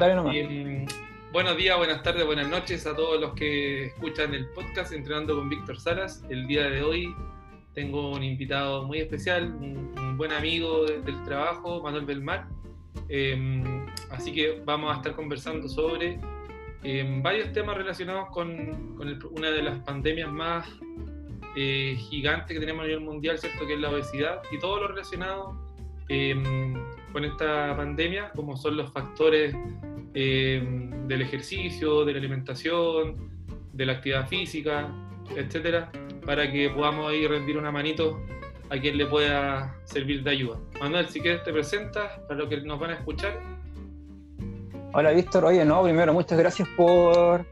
Em, buenos días, buenas tardes, buenas noches a todos los que escuchan el podcast Entrenando con Víctor Salas. El día de hoy tengo un invitado muy especial, un, buen amigo del trabajo, Manuel Belmar. Em, así que vamos a estar conversando sobre em, varios temas relacionados con, una de las pandemias más eh, gigantes que tenemos a nivel mundial, ¿cierto? Que es la obesidad y todo lo relacionado con esta pandemia, como son los factores eh, del ejercicio, de la alimentación, de la actividad física, etcétera, para que podamos ahí rendir una manito a quien le pueda servir de ayuda. Manuel, si quieres te presentas para los que nos van a escuchar. Hola Víctor, oye, no, primero muchas gracias por,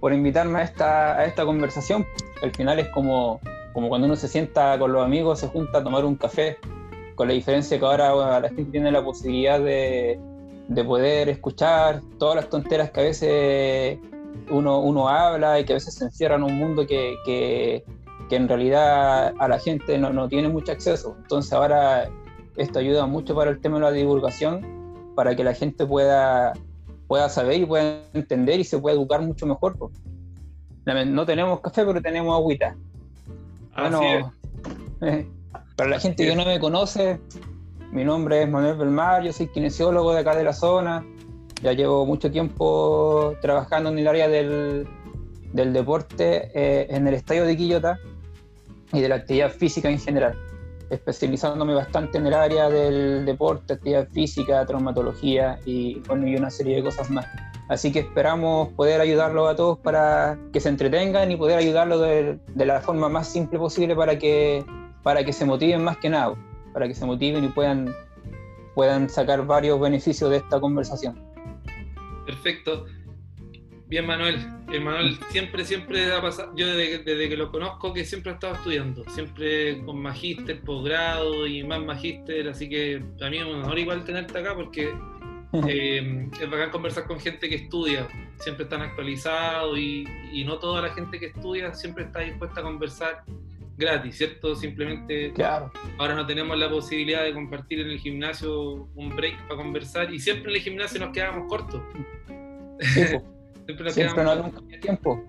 por invitarme a esta, a esta conversación. Al final es como, como cuando uno se sienta con los amigos, se junta a tomar un café, con la diferencia que ahora la gente tiene la posibilidad de, de poder escuchar todas las tonteras que a veces uno, uno habla y que a veces se encierra en un mundo que, que, que en realidad a la gente no, no, tiene mucho acceso. Entonces ahora esto ayuda mucho para el tema de la divulgación, para que la gente pueda, pueda saber y pueda entender y se pueda educar mucho mejor. No tenemos café, pero tenemos agüita. bueno, para la gente que no me conoce, mi nombre es Manuel Belmar, yo soy kinesiólogo de acá de la zona. Ya llevo mucho tiempo trabajando en el área del, del deporte eh, en el estadio de Quillota y de la actividad física en general, especializándome bastante en el área del deporte, actividad física, traumatología y, bueno, y una serie de cosas más. Así que esperamos poder ayudarlos a todos para que se entretengan y poder ayudarlos de, de la forma más simple posible para que, para que se motiven más que nada para que se motiven y puedan, puedan sacar varios beneficios de esta conversación. Perfecto. Bien, Manuel. El Manuel siempre, siempre ha pasado, yo desde, que lo conozco, que siempre ha estado estudiando, siempre con magíster, posgrado y más magíster, así que a mí es un honor igual tenerte acá porque eh, es bacán conversar con gente que estudia, siempre están actualizados y, y no toda la gente que estudia siempre está dispuesta a conversar gratis, ¿cierto? Simplemente claro. ahora no tenemos la posibilidad de compartir en el gimnasio un break para conversar y siempre en el gimnasio nos quedamos cortos. siempre nos siempre quedamos no tiempo.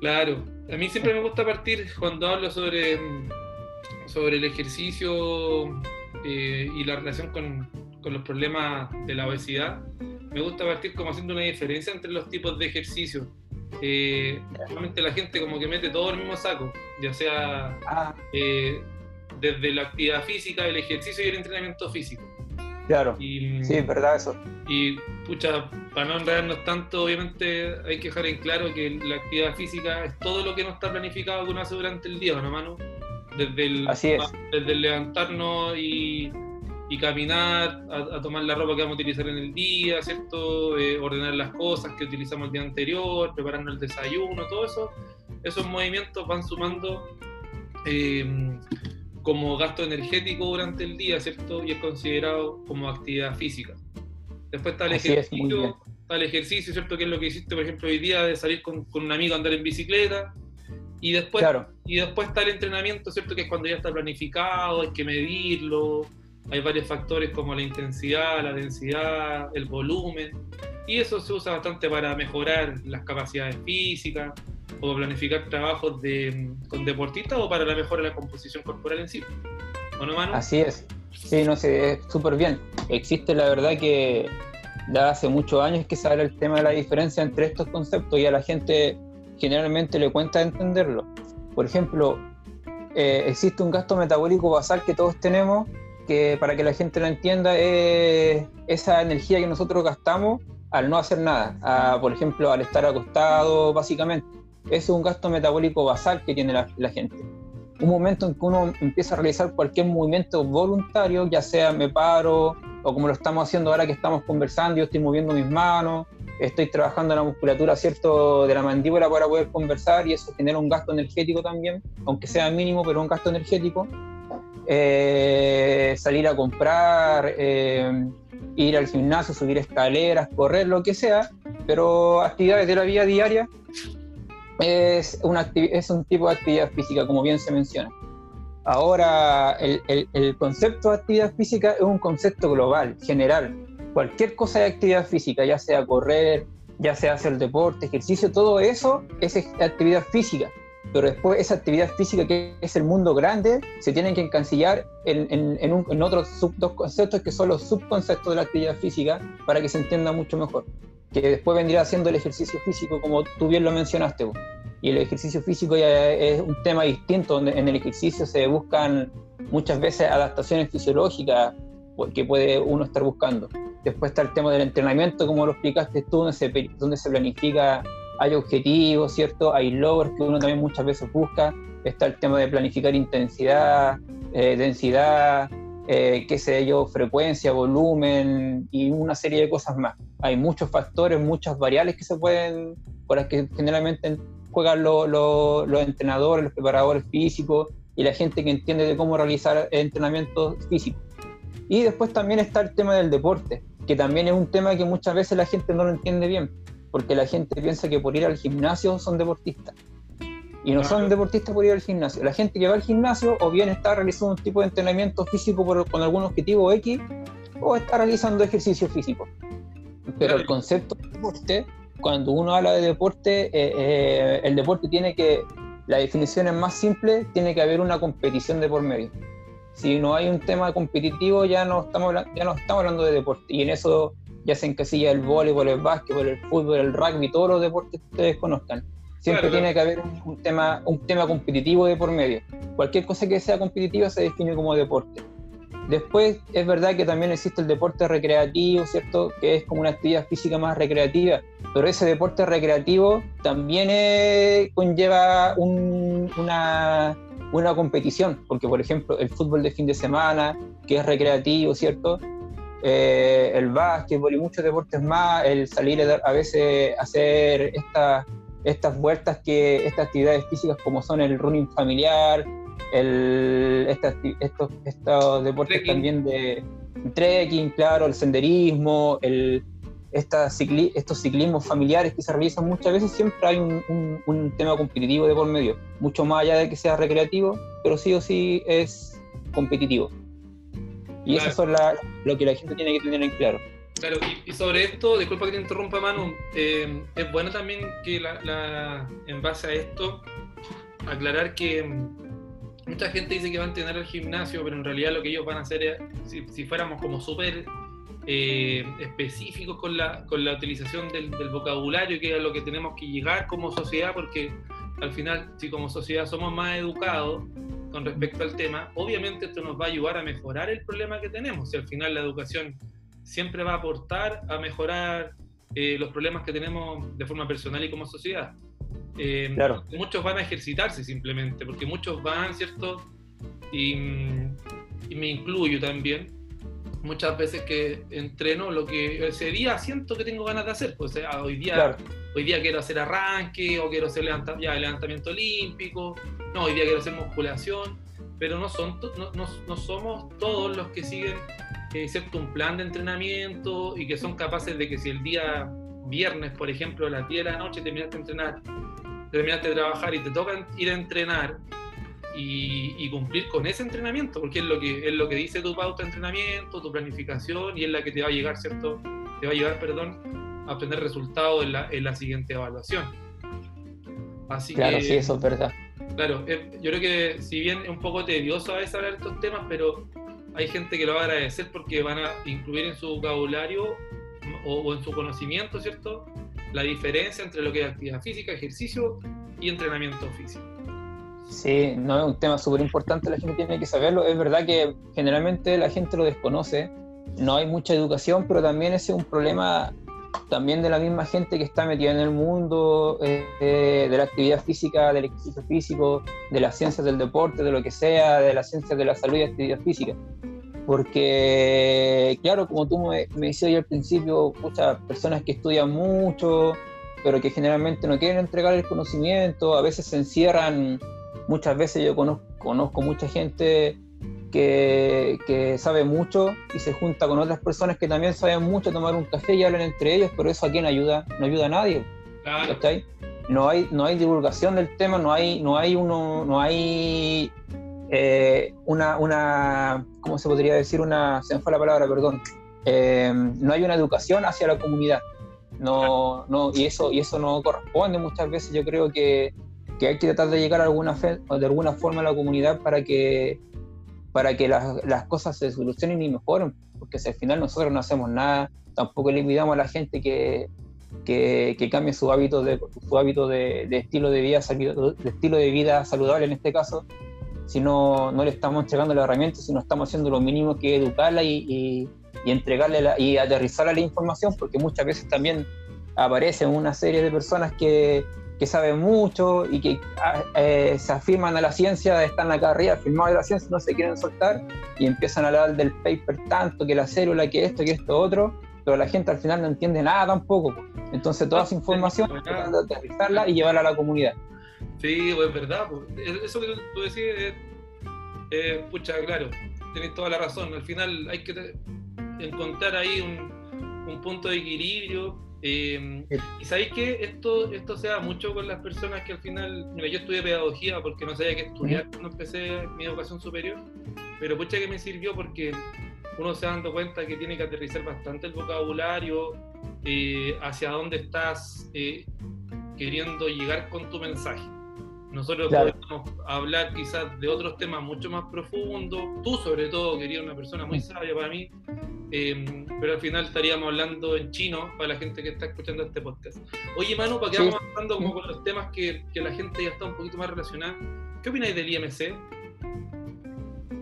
Claro, a mí siempre me gusta partir cuando hablo sobre, sobre el ejercicio eh, y la relación con, con los problemas de la obesidad. Me gusta partir como haciendo una diferencia entre los tipos de ejercicio eh, realmente la gente como que mete todo el mismo saco, ya sea ah. eh, desde la actividad física, el ejercicio y el entrenamiento físico. Claro, y, sí, verdad eso. Y pucha, para no enredarnos tanto, obviamente hay que dejar en claro que la actividad física es todo lo que no está planificado que uno hace durante el día, ¿no, mano? Desde el, Así es. desde el levantarnos y y caminar, a, tomar la ropa que vamos a utilizar en el día, ¿cierto? Eh, ordenar las cosas que utilizamos el día anterior, prepararnos el desayuno, todo eso, esos movimientos van sumando em, como gasto energético durante el día, ¿cierto? Y es considerado como actividad física. Después está el ejercicio, está el ejercicio, ¿cierto? Que es lo que hiciste, por ejemplo, hoy día de salir con, con un amigo a andar en bicicleta. Y después, y después está el entrenamiento, ¿cierto? Que es cuando ya está planificado, hay que medirlo, hay varios factores como la intensidad, la densidad, el volumen, y eso se usa bastante para mejorar las capacidades físicas o planificar trabajos con deportistas o para la mejora de la composición corporal en sí. ¿O no, Manu? Así es. Sí, no sé, súper bien. Existe la verdad que ya hace muchos años que se habla el tema de la diferencia entre estos conceptos y a la gente generalmente le cuenta entenderlo. Por ejemplo, eh, existe un gasto metabólico basal que todos tenemos que para que la gente lo entienda es esa energía que nosotros gastamos al no hacer nada, por ejemplo, al estar acostado, básicamente. es un gasto metabólico basal que tiene la, la, gente. Un momento en que uno empieza a realizar cualquier movimiento voluntario, ya sea me paro, o como lo estamos haciendo ahora que estamos conversando, yo estoy moviendo mis manos, estoy trabajando la musculatura, ¿cierto?, de la mandíbula para poder conversar y eso genera un gasto energético también, aunque sea mínimo, pero un gasto energético eh, salir a comprar, eh, ir al gimnasio, subir escaleras, correr, lo que sea, pero actividades de la vida diaria es, un tipo de actividad física, como bien se menciona. Ahora, el, el, concepto de actividad física es un concepto global, general. cualquier cosa de actividad física, ya sea correr, ya sea hacer deporte, ejercicio, todo eso es actividad física. Pero después esa actividad física que es el mundo grande se tiene que encancillar en, en, otros dos conceptos que son los subconceptos de la actividad física para que se entienda mucho mejor. Que después vendría siendo el ejercicio físico, como tú bien lo mencionaste. Y el ejercicio físico ya es un tema distinto, donde en el ejercicio se buscan muchas veces adaptaciones fisiológicas que puede uno estar buscando. Después está el tema del entrenamiento, como lo explicaste tú, donde se, donde se planifica, hay objetivos, ¿cierto? Hay logros que uno también muchas veces busca. Está el tema de planificar intensidad, eh, densidad, eh, qué sé yo, frecuencia, volumen y una serie de cosas más. Hay muchos factores, muchas variables que se pueden, por las que generalmente juegan los entrenadores, los preparadores físicos y la gente que entiende de cómo realizar entrenamientos físicos. Y después también está el tema del deporte, que también es un tema que muchas veces la gente no lo entiende bien, porque la gente piensa que por ir al gimnasio son deportistas. Y no son deportistas por ir al gimnasio. La gente que va al gimnasio o bien está realizando un tipo de entrenamiento físico con algún objetivo X o está realizando ejercicio físico. Pero el concepto de deporte, cuando uno habla de deporte, eh, eh, el deporte tiene que, la definición es más simple, tiene que haber una competición de por medio si no hay un tema competitivo ya no estamos, ya no estamos hablando de deporte. Y en eso ya se encasilla el voleibol, el básquetbol, el fútbol, el rugby, todos los deportes que ustedes conozcan. Siempre tiene que haber un, tema, un tema competitivo de por medio. Cualquier cosa que sea competitiva se define como deporte. Después es verdad que también existe el deporte recreativo, ¿cierto? Que es como una actividad física más recreativa, pero ese deporte recreativo también eh, conlleva una, una competición, porque por ejemplo el fútbol de fin de semana, que es recreativo, ¿cierto? Eh, el básquetbol y muchos deportes más, el salir a veces hacer estas estas vueltas que estas actividades físicas como son el running familiar, el, estos, estos deportes también de trekking, claro, el senderismo, el, estos ciclismos familiares que se realizan muchas veces, siempre hay un, tema competitivo de por medio, mucho más allá de que sea recreativo, pero sí o sí es competitivo. Y eso es lo que la gente tiene que tener en claro. Claro, y, sobre esto, disculpa que te interrumpa Manu, eh, es bueno también que en base a esto aclarar que mm, mucha gente dice que van a entrenar al gimnasio, pero en realidad lo que ellos van a hacer es, si, si fuéramos como súper eh, específicos con la, con la utilización del, vocabulario, que es a lo que tenemos que llegar como sociedad, porque al final, si como sociedad somos más educados con respecto al tema, obviamente esto nos va a ayudar a mejorar el problema que tenemos. Si al final la educación siempre va a aportar a mejorar eh, los problemas que tenemos de forma personal y como sociedad. Eh, claro. Muchos van a ejercitarse simplemente, porque muchos van, ¿cierto? Y, y me incluyo también, muchas veces que entreno lo que ese día siento que tengo ganas de hacer. Pues hoy día, hoy día quiero hacer arranque o quiero hacer levantamiento olímpico, no, hoy día quiero hacer musculación, pero no, son no, no, somos todos los que siguen eh, un plan de entrenamiento y que son capaces de que si el día viernes, por ejemplo, a las 10 de la noche terminaste de entrenar, terminaste de trabajar y te toca ir a entrenar, y, cumplir con ese entrenamiento, porque es lo que es lo que dice tu pauta de entrenamiento, tu planificación y es la que te va a llegar, ¿cierto? Te va a llevar, perdón, a obtener resultados en la, en la siguiente evaluación. Así claro, sí, eso es verdad. Claro, yo creo que si bien es un poco tedioso a veces hablar de estos temas, pero hay gente que lo va a agradecer porque van a incluir en su vocabulario o, o en su conocimiento, ¿cierto? La diferencia entre lo que es actividad física, ejercicio y entrenamiento físico. Sí, no es un tema súper importante, la gente tiene que saberlo. Es verdad que generalmente la gente lo desconoce, no hay mucha educación, pero también ese es un problema también de la misma gente que está metida en el mundo eh, eh, de la actividad física, del ejercicio físico, de las ciencias del deporte, de lo que sea, de las ciencias de la salud y actividad física. Porque, claro, como tú me, me decías al principio, muchas personas que estudian mucho, pero que generalmente no quieren entregar el conocimiento, a veces se encierran muchas veces yo conozco mucha gente que, que, sabe mucho y se junta con otras personas que también saben mucho, tomar un café y hablan entre ellos, pero eso a quién ayuda, no ayuda a nadie. No hay, no hay divulgación del tema, no hay, no hay uno, no hay eh, una, una, ¿cómo se podría decir? Una, se me fue la palabra, perdón. eh, no hay una educación hacia la comunidad. No, no, y, eso, y eso no corresponde muchas veces. Yo creo que, que hay que tratar de llegar a alguna fe, de alguna forma a la comunidad para que, para que las, las cosas se solucionen y mejoren, porque si al final nosotros no hacemos nada, tampoco le invitamos a la gente que, que, que cambie su hábito de su hábito de, de, estilo de vida estilo de vida saludable en este caso si no, no le estamos entregando la herramienta si no estamos haciendo lo mínimo que educarla y, y, y entregarle y aterrizarle la información porque muchas veces también aparecen una serie de personas que, que saben mucho y que eh, se afirman a la ciencia, están acá arriba afirmados de la ciencia, no se quieren soltar y empiezan a hablar del paper tanto, que la célula, que esto, que esto, otro, pero la gente al final no entiende nada tampoco. Entonces toda esa información hay que aterrizarla y llevarla a la comunidad. Sí, pues es verdad. Pues. Eso que tú decías es, eh, pucha, claro, tenés toda la razón. Al final hay que encontrar ahí un, un punto de equilibrio. Eh, y sabéis que esto, esto se da mucho con las personas que al final, mira, yo estudié pedagogía porque no sabía qué estudiar cuando empecé mi educación superior, pero pucha que me sirvió porque uno se da dando cuenta que tiene que aterrizar bastante el vocabulario, eh, hacia dónde estás eh, queriendo llegar con tu mensaje. Nosotros claro. podemos hablar quizás de otros temas mucho más profundos, tú sobre todo, que eres una persona muy sabia para mí, eh, pero al final estaríamos hablando en chino para la gente que está escuchando este podcast. Oye Manu, para que sí. vamos avanzando como con los temas que, que, la gente ya está un poquito más relacionada, ¿qué opináis del IMC?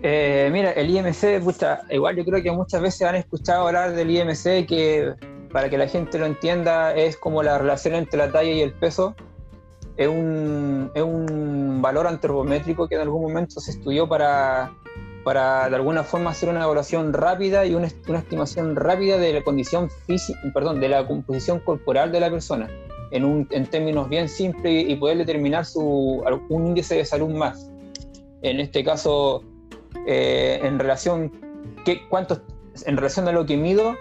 Eh, mira, el IMC, pucha, igual yo creo que muchas veces han escuchado hablar del IMC que para que la gente lo entienda es como la relación entre la talla y el peso es un, es un valor antropométrico que en algún momento se estudió para, para de alguna forma hacer una evaluación rápida y una, una estimación rápida de la condición física, perdón, de la composición corporal de la persona, en, un, en términos bien simples y poder determinar su, un índice de salud más. En este caso, eh, en relación qué, cuánto, en relación a lo que mido,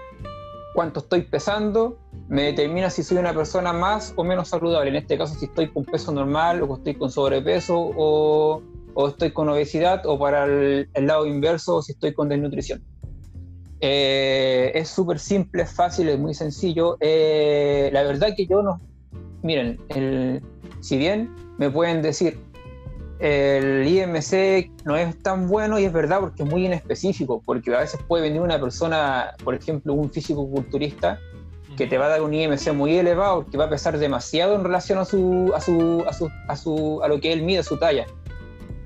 cuánto estoy pesando, me determina si soy una persona más o menos saludable. En este caso, si estoy con peso normal o estoy con sobrepeso o, estoy con obesidad o para el, lado inverso, si estoy con desnutrición. Eh, es súper simple, es fácil, es muy sencillo. Eh, la verdad que yo no... Miren, si bien me pueden decir, el IMC no es tan bueno y es verdad porque es muy inespecífico, porque a veces puede venir una persona, por ejemplo, un físico culturista, que te va a dar un IMC muy elevado, que va a pesar demasiado en relación a su, a su, a su, a su, a lo que él mide, su talla.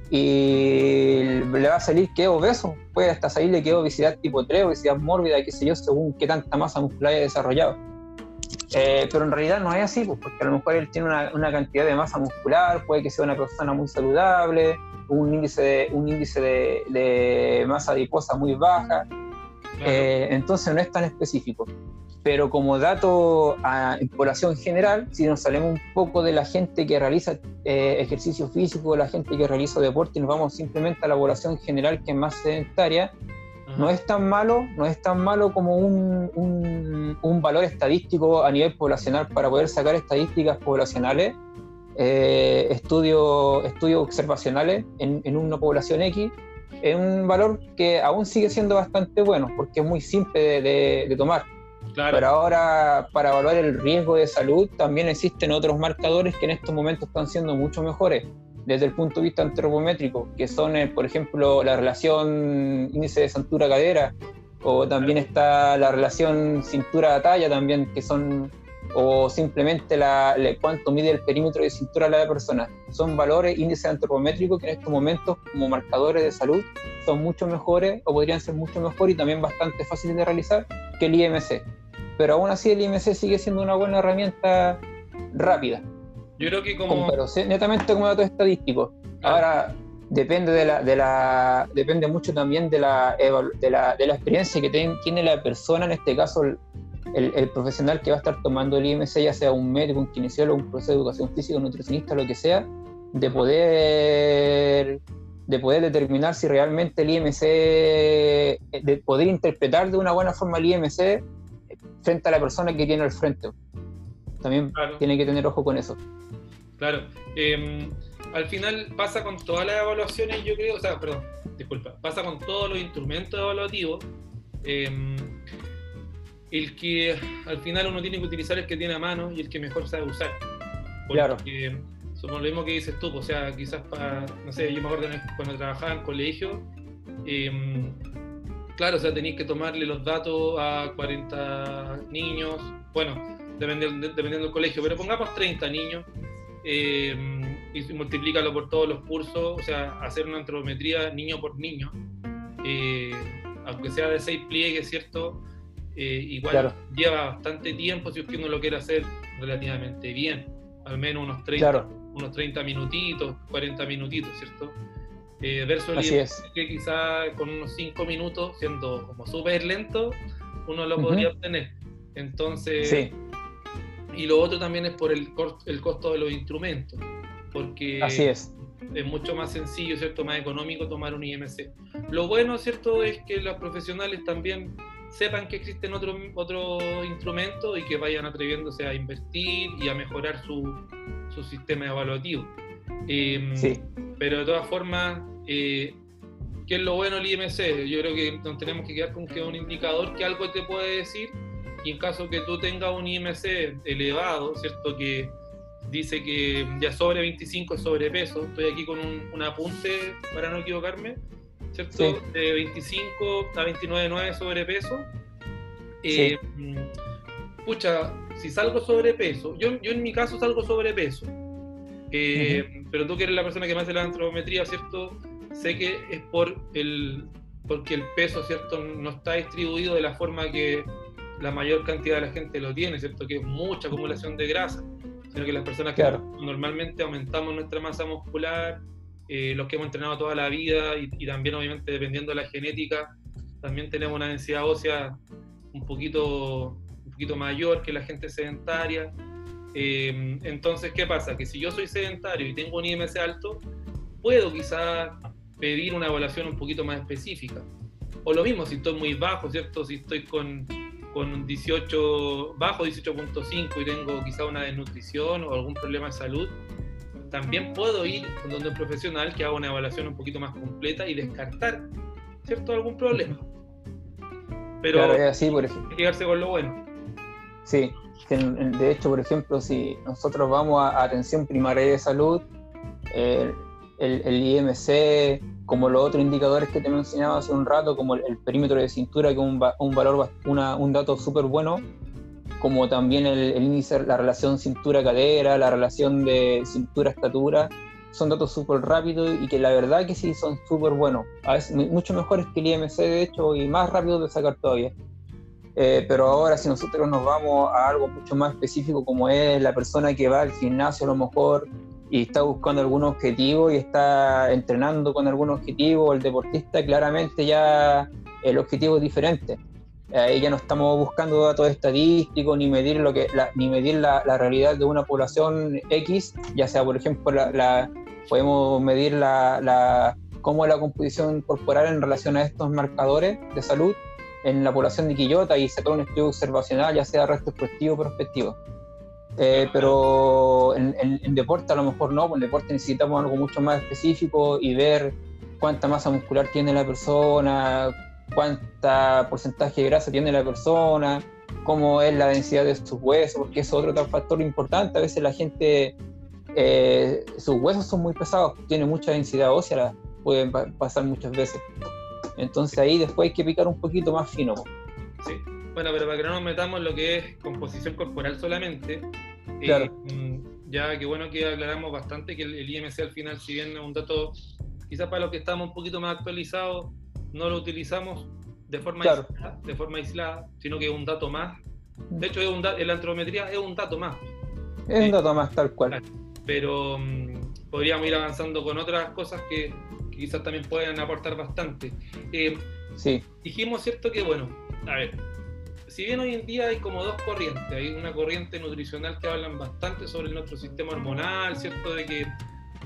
Y le va a salir que es obeso, puede hasta salirle que es obesidad tipo 3, obesidad mórbida, qué sé yo, según qué tanta masa muscular haya desarrollado. Eh, pero en realidad no es así, pues, porque a lo mejor él tiene una, una, cantidad de masa muscular, puede que sea una persona muy saludable, un índice de, un índice de, de masa adiposa muy baja, claro. eh, entonces no es tan específico. Pero como dato a, en población general, si nos salimos un poco de la gente que realiza eh, ejercicio físico, la gente que realiza deporte, y nos vamos simplemente a la población general que es más sedentaria, no es tan malo, no es tan malo como un, un, un, valor estadístico a nivel poblacional para poder sacar estadísticas poblacionales, eh, estudios estudio observacionales en, en, una población X, es un valor que aún sigue siendo bastante bueno porque es muy simple de, de, de tomar. Claro. Pero ahora, para evaluar el riesgo de salud, también existen otros marcadores que en estos momentos están siendo mucho mejores desde el punto de vista antropométrico, que son, eh, por ejemplo, la relación índice de cintura-cadera, o también está la relación cintura-talla también, que son, o simplemente la, la, cuánto mide el perímetro de cintura de la persona. Son valores, índices antropométricos que en estos momentos, como marcadores de salud, son mucho mejores, o podrían ser mucho mejores y también bastante fáciles de realizar que el IMC. Pero aún así el IMC sigue siendo una buena herramienta rápida. Yo creo que como... Pero netamente como dato estadístico. Ahora, depende de la, de la depende mucho también de la, de la, de la experiencia que ten, tiene la persona, en este caso el, el, el, profesional que va a estar tomando el IMC, ya sea un médico, un kinesiólogo, un profesor de educación física, un nutricionista, lo que sea, de poder de poder determinar si realmente el IMC, de poder interpretar de una buena forma el IMC frente a la persona que tiene al frente. También claro. tiene que tener ojo con eso. Claro. Eh, al final pasa con todas las evaluaciones, yo creo, o sea, perdón, disculpa, pasa con todos los instrumentos evaluativos, eh, el que al final uno tiene que utilizar el que tiene a mano y el que mejor sabe usar. Claro. somos lo mismo que dices tú, o sea, quizás para, no sé, yo me acuerdo cuando trabajaba en colegio, em, claro, o sea, tenéis que tomarle los datos a 40 niños, bueno, dependiendo, dependiendo del colegio, pero pongamos 30 niños em, y multiplícalo por todos los cursos, o sea, hacer una antropometría niño por niño, eh, aunque sea de seis pliegues, ¿cierto? Eh, igual lleva bastante tiempo si es que uno lo quiere hacer relativamente bien, al menos unos 30, unos 30 minutitos, 40 minutitos, ¿cierto? Eh, versus el que quizás con unos 5 minutos, siendo como súper lento, uno lo podría obtener. Entonces, y lo otro también es por el, el costo de los instrumentos, porque Así es. es mucho más sencillo, ¿cierto? Más económico tomar un IMC. Lo bueno, ¿cierto? Es que los profesionales también sepan que existen otros otro instrumentos y que vayan atreviéndose a invertir y a mejorar su, su sistema evaluativo. Em, sí. Pero de todas formas, eh, ¿qué es lo bueno del IMC? Yo creo que nos tenemos que quedar con que es un indicador que algo te puede decir y en caso que tú tengas un IMC elevado, ¿cierto? Que dice que ya sobre 25 es sobrepeso, estoy aquí con un, un apunte para no equivocarme, ¿cierto? De 25 a 29,9 sobrepeso. Eh, pucha, si salgo sobrepeso, yo, yo en mi caso salgo sobrepeso, eh, pero tú que eres la persona que me hace la antropometría, ¿cierto? Sé que es por el, porque el peso, ¿cierto? No está distribuido de la forma que la mayor cantidad de la gente lo tiene, ¿cierto? Que es mucha acumulación de grasa, sino que las personas que normalmente aumentamos nuestra masa muscular, eh, los que hemos entrenado toda la vida y, también obviamente dependiendo de la genética, también tenemos una densidad ósea un poquito, un poquito mayor que la gente sedentaria. Eh, entonces, ¿qué pasa? Que si yo soy sedentario y tengo un IMC alto, puedo quizás pedir una evaluación un poquito más específica. O lo mismo, si estoy muy bajo, ¿cierto? Si estoy con, con 18, bajo 18.5 y tengo quizá una desnutrición o algún problema de salud, también puedo ir con un profesional que haga una evaluación un poquito más completa y descartar, ¿cierto?, algún problema. Pero claro, es así, por ejemplo. quedarse con lo bueno. Sí, de hecho, por ejemplo, si nosotros vamos a atención primaria de salud, el, IMC, como los otros indicadores que te mencionaba hace un rato, como el, perímetro de cintura, que es un, un, valor, una, un dato súper bueno, como también el, índice, la relación cintura-cadera, la relación de cintura-estatura, son datos súper rápidos y que la verdad que sí son súper buenos, a veces mucho mejores que el IMC de hecho y más rápidos de sacar todavía. Eh, pero ahora si nosotros nos vamos a algo mucho más específico como es la persona que va al gimnasio a lo mejor y está buscando algún objetivo y está entrenando con algún objetivo, el deportista claramente ya el objetivo es diferente. Ahí ya no estamos buscando datos estadísticos ni medir lo que la, ni medir la, la, realidad de una población X, ya sea por ejemplo la, podemos medir la, la cómo es la composición corporal en relación a estos marcadores de salud en la población de Quillota y sacar un estudio observacional, ya sea retrospectivo o prospectivo. Eh, pero en, en, deporte a lo mejor no, pues en deporte necesitamos algo mucho más específico y ver cuánta masa muscular tiene la persona, cuánta porcentaje de grasa tiene la persona, cómo es la densidad de sus huesos, porque es otro factor importante. A veces la gente, eh, sus huesos son muy pesados, tiene mucha densidad ósea, pueden pasar muchas veces. Entonces ahí después hay que picar un poquito más fino. Sí, bueno, pero para que no nos metamos en lo que es composición corporal solamente, eh, claro. ya que bueno que aclaramos bastante que el, el IMC al final, si bien es un dato, quizás para los que estamos un poquito más actualizados, no lo utilizamos de forma, aislada, de forma aislada, sino que es un dato más. De hecho, es un la antropometría es un dato más. Es un dato más, tal cual. Pero mm, podríamos ir avanzando con otras cosas que, quizás también pueden aportar bastante. Eh, sí. Dijimos, ¿cierto? Que bueno, a ver, si bien hoy en día hay como dos corrientes, hay una corriente nutricional que hablan bastante sobre nuestro sistema hormonal, ¿cierto? De que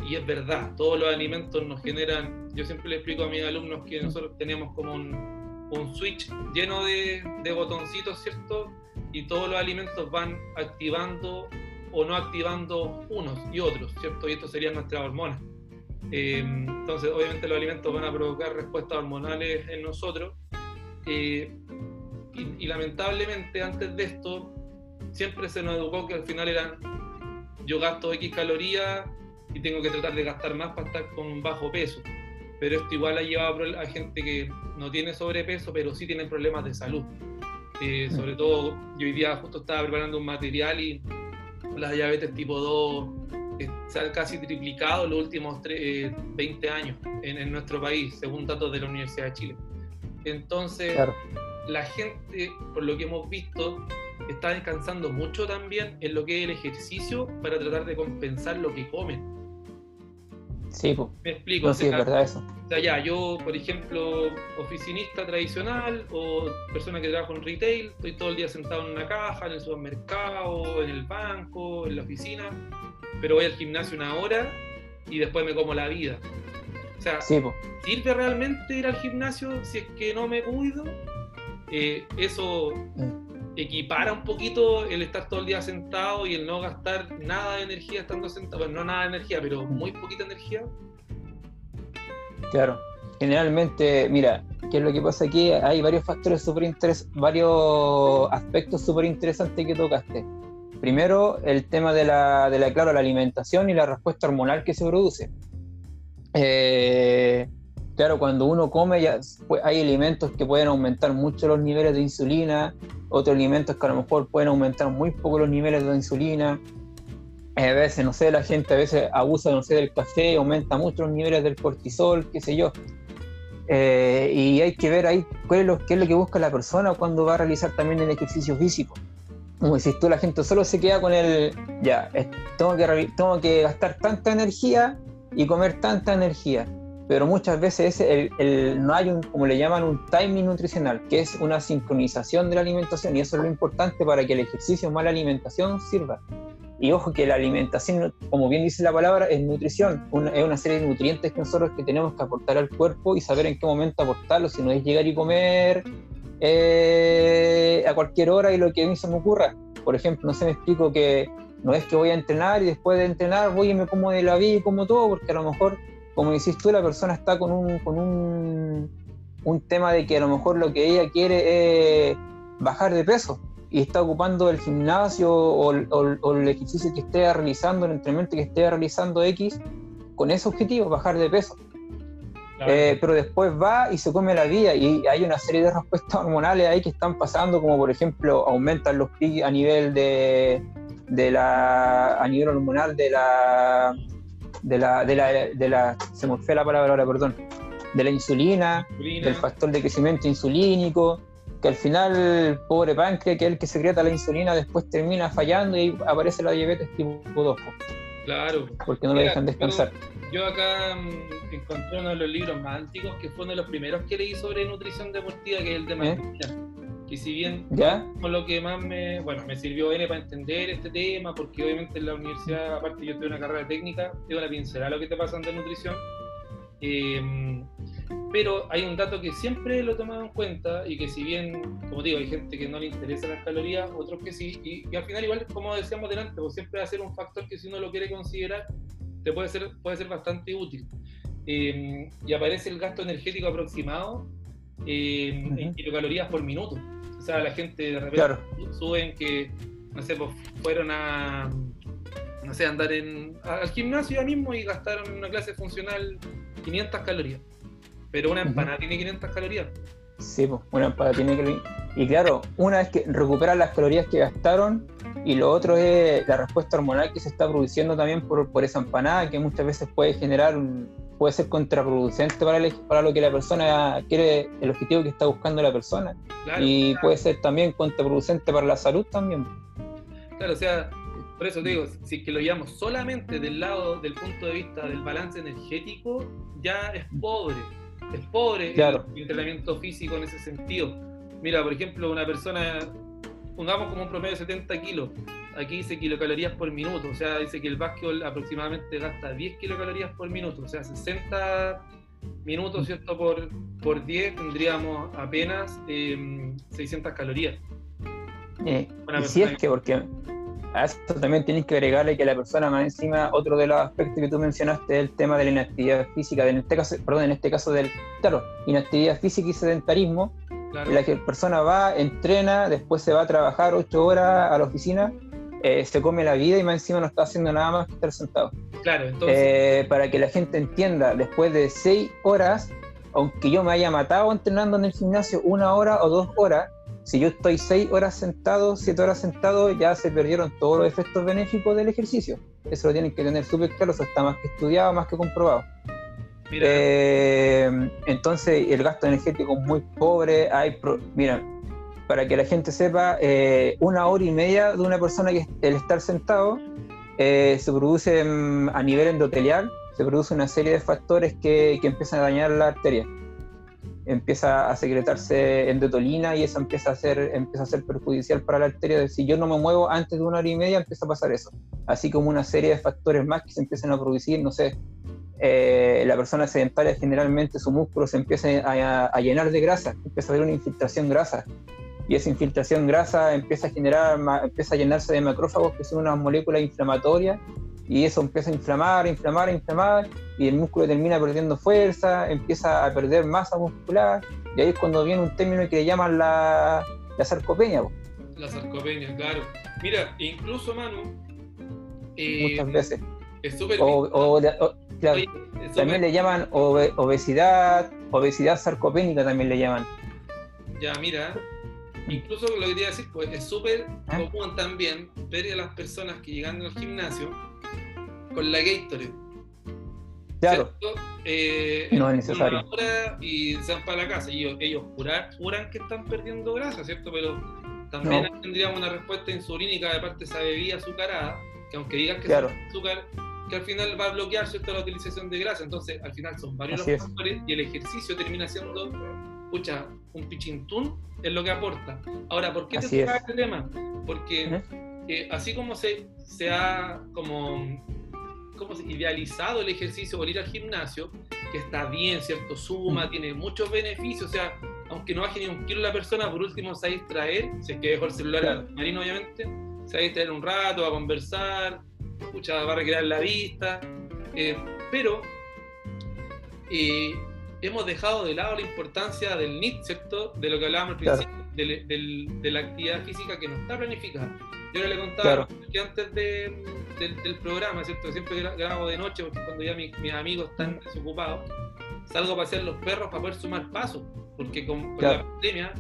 y es verdad, todos los alimentos nos generan, yo siempre le explico a mis alumnos que nosotros tenemos como un, un switch lleno de, de, botoncitos, ¿cierto? Y todos los alimentos van activando o no activando unos y otros, ¿cierto? Y esto sería nuestra hormona. Eh, entonces, obviamente los alimentos van a provocar respuestas hormonales en nosotros. Eh, y, lamentablemente antes de esto siempre se nos educó que al final eran yo gasto X calorías y tengo que tratar de gastar más para estar con un bajo peso. Pero esto igual ha llevado a gente que no tiene sobrepeso, pero sí tienen problemas de salud. Eh, mm. sobre todo, yo hoy día justo estaba preparando un material y la diabetes tipo 2 eh, se ha casi triplicado en los últimos 20 eh, años en, nuestro país, según datos de la Universidad de Chile. Entonces, la gente, por lo que hemos visto, está descansando mucho también en lo que es el ejercicio para tratar de compensar lo que comen. Sí, pues. Me explico. sí, es verdad eso. O sea, ya, yo, por ejemplo, oficinista tradicional o persona que trabaja en retail, estoy todo el día sentado en una caja, en el supermercado, en el banco, en la oficina, pero voy al gimnasio una hora y después me como la vida. O sea, ¿sirve realmente ir al gimnasio si es que no me cuido? Eh, eso mm. Equipara un poquito el estar todo el día sentado y el no gastar nada de energía estando sentado. Bueno, no nada de energía, pero muy poquita energía. Claro. Generalmente, mira, ¿qué es lo que pasa aquí? Hay varios factores súper interesantes, varios aspectos súper interesantes que tocaste. Primero, el tema de la, de la, claro, la alimentación y la respuesta hormonal que se produce. Eh, claro, cuando uno come ya hay alimentos que pueden aumentar mucho los niveles de insulina, otros alimentos que a lo mejor pueden aumentar muy poco los niveles de insulina. A veces, no sé, la gente a veces abusa, no sé, del café, aumenta mucho los niveles del cortisol, qué sé yo. Eh, y hay que ver ahí cuál es lo, qué es lo que busca la persona cuando va a realizar también el ejercicio físico. Como decís tú, la gente solo se queda con el, ya, tengo que, tengo que gastar tanta energía y comer tanta energía pero muchas veces el, no hay un, como le llaman, un timing nutricional, que es una sincronización de la alimentación, y eso es lo importante para que el ejercicio más la alimentación sirva. Y ojo que la alimentación, como bien dice la palabra, es nutrición, es una serie de nutrientes que nosotros que tenemos que aportar al cuerpo y saber en qué momento aportarlo, si no es llegar y comer eh, a cualquier hora y lo que a mí se me ocurra. Por ejemplo, no sé, me explico que no es que voy a entrenar y después de entrenar voy y me como de la vida y como todo, porque a lo mejor como decís tú, la persona está con un, con un, un tema de que a lo mejor lo que ella quiere es bajar de peso y está ocupando el gimnasio o, el ejercicio que esté realizando, el entrenamiento que esté realizando X, con ese objetivo, bajar de peso. Eh, pero después va y se come la vida y hay una serie de respuestas hormonales ahí que están pasando, como por ejemplo aumentan los pics a nivel de, de la a nivel hormonal de la de la, de la, de la se me fue la palabra ahora, perdón, de la insulina, del factor de crecimiento insulínico, que al final el pobre páncreas, que es el que secreta la insulina, después termina fallando y aparece la diabetes tipo 2. Claro. Porque no lo dejan descansar. Yo, acá mm, encontré uno de los libros más antiguos que fue uno de los primeros que leí sobre nutrición deportiva, que es el de ¿Eh? Y si bien ¿Ya? con lo que más me, bueno, me sirvió N para entender este tema, porque obviamente en la universidad, aparte yo tengo una carrera técnica, tengo una pincelada lo que te pasa de nutrición. Eh, pero hay un dato que siempre lo he tomado en cuenta y que si bien, como digo, hay gente que no le interesa las calorías, otros que sí, y, al final igual, como decíamos delante, pues siempre va a ser un factor que si uno lo quiere considerar, te puede ser, puede ser bastante útil. Eh, y aparece el gasto energético aproximado eh, en kilocalorías por minuto. O sea, la gente de repente suben que, no sé, pues fueron a, no sé, andar en, al gimnasio ya mismo y gastaron en una clase funcional 500 calorías. Pero una empanada tiene 500 calorías. Sí, pues, una empanada tiene calorías. Y claro, una vez que recuperan las calorías que gastaron, y lo otro es la respuesta hormonal que se está produciendo también por, por esa empanada, que muchas veces puede generar un, puede ser contraproducente para, para lo que la persona quiere, el objetivo que está buscando la persona. y puede ser también contraproducente para la salud también. Claro, o sea, por eso te digo, si es que lo llevamos solamente del lado, del punto de vista del balance energético, ya es pobre. Es pobre el entrenamiento físico en ese sentido. Mira, por ejemplo, una persona, pongamos como un promedio de 70 kilos, aquí dice kilocalorías por minuto, o sea, dice que el básquetbol aproximadamente gasta 10 kilocalorías por minuto, o sea, 60 minutos, ¿cierto? Por, por 10 tendríamos apenas 600 em, calorías. Eh, y si es que, porque a esto también tienes que agregarle que la persona más encima, otro de los aspectos que tú mencionaste es el tema de la inactividad física, en este caso, perdón, en este caso del, claro, inactividad física y sedentarismo, la persona va, entrena, después se va a trabajar ocho horas a la oficina, eh, se come la vida y más encima no está haciendo nada más que estar sentado. Claro, entonces. Eh, para que la gente entienda, después de seis horas, aunque yo me haya matado entrenando en el gimnasio una hora o dos horas, si yo estoy seis horas sentado, siete horas sentado, ya se perdieron todos los efectos benéficos del ejercicio. Eso lo tienen que tener súper claro, eso está más que estudiado, más que comprobado. Eh, entonces el gasto energético es muy pobre. Hay Mira, para que la gente sepa, eh, una hora y media de una persona que el estar sentado eh, se produce mm, a nivel endotelial, se produce una serie de factores que, que empiezan a dañar la arteria. Empieza a secretarse endotolina y eso empieza a ser, empieza a ser perjudicial para la arteria. Si yo no me muevo antes de una hora y media, empieza a pasar eso. Así como una serie de factores más que se empiezan a producir, no sé, eh, la persona sedentaria generalmente su músculo se empieza a, llenar de grasa, empieza a haber una infiltración grasa. Y esa infiltración grasa empieza a generar, empieza a llenarse de macrófagos que son unas moléculas inflamatorias y eso empieza a inflamar, inflamar, inflamar y el músculo termina perdiendo fuerza, empieza a perder masa muscular y ahí es cuando viene un término que le llaman la, la sarcopenia. La sarcopenia, claro. Mira, incluso Manu... Eh, Muchas veces. Es súper... Claro. también le llaman obesidad, obesidad sarcopénica también le llaman. Ya, mira, incluso lo que quería decir, pues es súper ¿Ah? común también ver a las personas que llegan al gimnasio con la Gatorade. Claro. Eh, no es necesario. Y se van para la casa. Y ellos, juran, que están perdiendo grasa, ¿cierto? Pero también tendríamos una respuesta insulínica de parte de esa bebida azucarada, que aunque digan que es azúcar, que al final va a bloquear ¿cierto? la utilización de grasa. Entonces, al final son varios los factores y el ejercicio termina siendo, escucha, un pichintún es lo que aporta. Ahora, ¿por qué te toca este tema? Porque eh, así como se, se ha como, como idealizado el ejercicio o ir al gimnasio, que está bien, ¿cierto? Suma, mm. tiene muchos beneficios, o sea, aunque no baje ni un kilo la persona, por último se va a distraer, si es que dejó el celular marino, obviamente, se va a distraer un rato, a conversar, escucha, va a recrear la vista, eh, pero eh, hemos dejado de lado la importancia del NIT, ¿cierto? De lo que hablábamos al principio, de, la actividad física que no está planificada. Yo le contaba que antes del, programa, ¿cierto? Siempre grabo de noche porque cuando ya mis, amigos están desocupados, salgo a pasear los perros para poder sumar pasos, porque con, la pandemia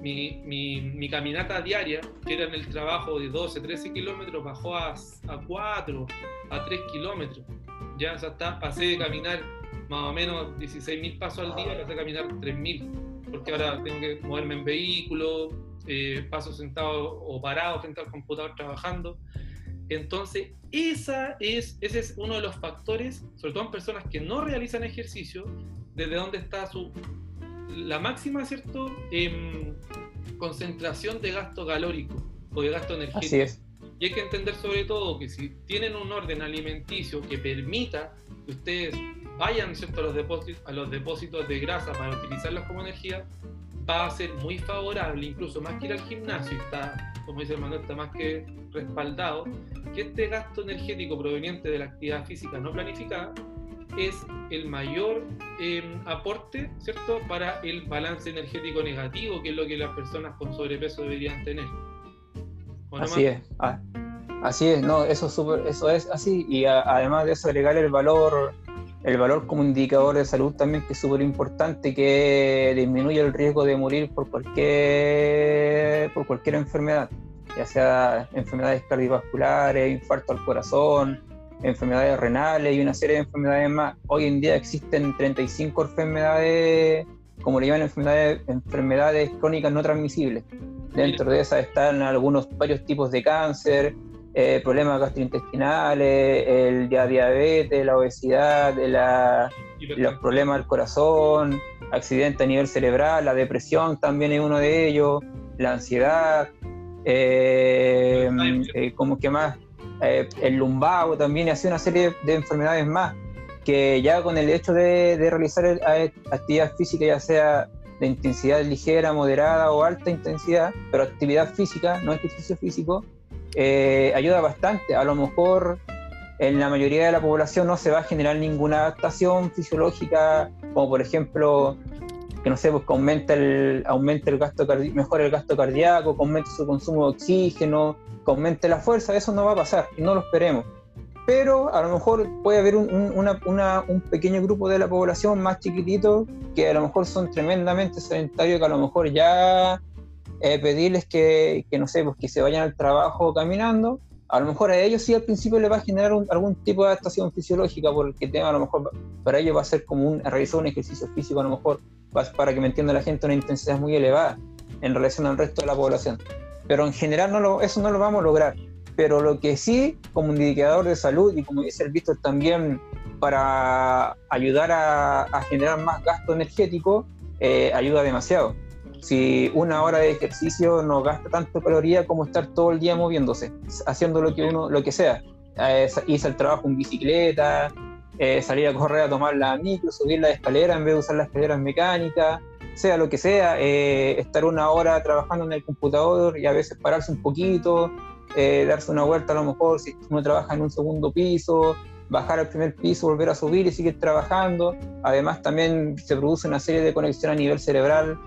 mi, mi, mi, caminata diaria, que era en el trabajo de 12, 13 kilómetros, bajó a, a 4, a 3 kilómetros. Ya, o pasé de caminar más o menos 16.000 pasos al día, pasé a caminar 3.000, porque ahora tengo que moverme en vehículo, eh, paso sentado o parado frente al computador trabajando. Entonces, esa es, ese es uno de los factores, sobre todo en personas que no realizan ejercicio, desde dónde está su la máxima, ¿cierto? Em, concentración de gasto calórico o de gasto energético. Así es. Y hay que entender sobre todo que si tienen un orden alimenticio que permita que ustedes vayan ¿cierto? A, los depósitos, a los depósitos de grasa para utilizarlos como energía, va a ser muy favorable, incluso más que ir al gimnasio, está, como dice el Manuel, está más que respaldado, que este gasto energético proveniente de la actividad física no planificada es el mayor em, aporte, ¿cierto?, para el balance energético negativo, que es lo que las personas con sobrepeso deberían tener. así es. Ah, así es, no, eso es, super, eso es así. Y además de eso, agregar el valor, el valor como indicador de salud también, que es súper importante, que disminuye el riesgo de morir por cualquier, por cualquier enfermedad, ya sea enfermedades cardiovasculares, infarto al corazón, enfermedades renales y una serie de enfermedades más. Hoy en día existen 35 enfermedades, como le llaman enfermedades, enfermedades crónicas no transmisibles. Dentro de esas están algunos varios tipos de cáncer, eh, problemas gastrointestinales, el diabetes, la obesidad, la, los problemas del corazón, accidente a nivel cerebral, la depresión también es uno de ellos, la ansiedad, eh, eh, como que más eh, el lumbago también y así una serie de enfermedades más que ya con el hecho de, realizar actividad física, ya sea de intensidad ligera, moderada o alta intensidad, pero actividad física, no ejercicio físico, eh, ayuda bastante. A lo mejor en la mayoría de la población no se va a generar ninguna adaptación fisiológica, como por ejemplo que no sé, pues que aumenta el, aumenta el gasto mejora el gasto cardíaco, que aumente su consumo de oxígeno, que aumente la fuerza, eso no va a pasar y no lo esperemos. Pero a lo mejor puede haber un, un pequeño grupo de la población más chiquitito que a lo mejor son tremendamente sedentarios, que a lo mejor ya eh, pedirles que, que, no sé, pues que se vayan al trabajo caminando, a lo mejor a ellos sí al principio les va a generar algún tipo de adaptación fisiológica, porque el tema a lo mejor para ellos va a ser como un, realizar un ejercicio físico, a lo mejor para que me entienda la gente, una intensidad muy elevada en relación al resto de la población. Pero en general no lo, eso no lo vamos a lograr. Pero lo que sí, como un indicador de salud y como dice el Víctor también, para ayudar a, generar más gasto energético, eh, ayuda demasiado. Si una hora de ejercicio no gasta tanto caloría como estar todo el día moviéndose, haciendo lo que uno, lo que sea, eh, irse al trabajo en bicicleta, eh, salir a correr a tomar la micro, subir la escalera en vez de usar las escaleras mecánicas, sea lo que sea, eh, estar una hora trabajando en el computador y a veces pararse un poquito, eh, darse una vuelta a lo mejor si uno trabaja en un segundo piso, bajar al primer piso, volver a subir y seguir trabajando. Además también se produce una serie de conexiones a nivel cerebral.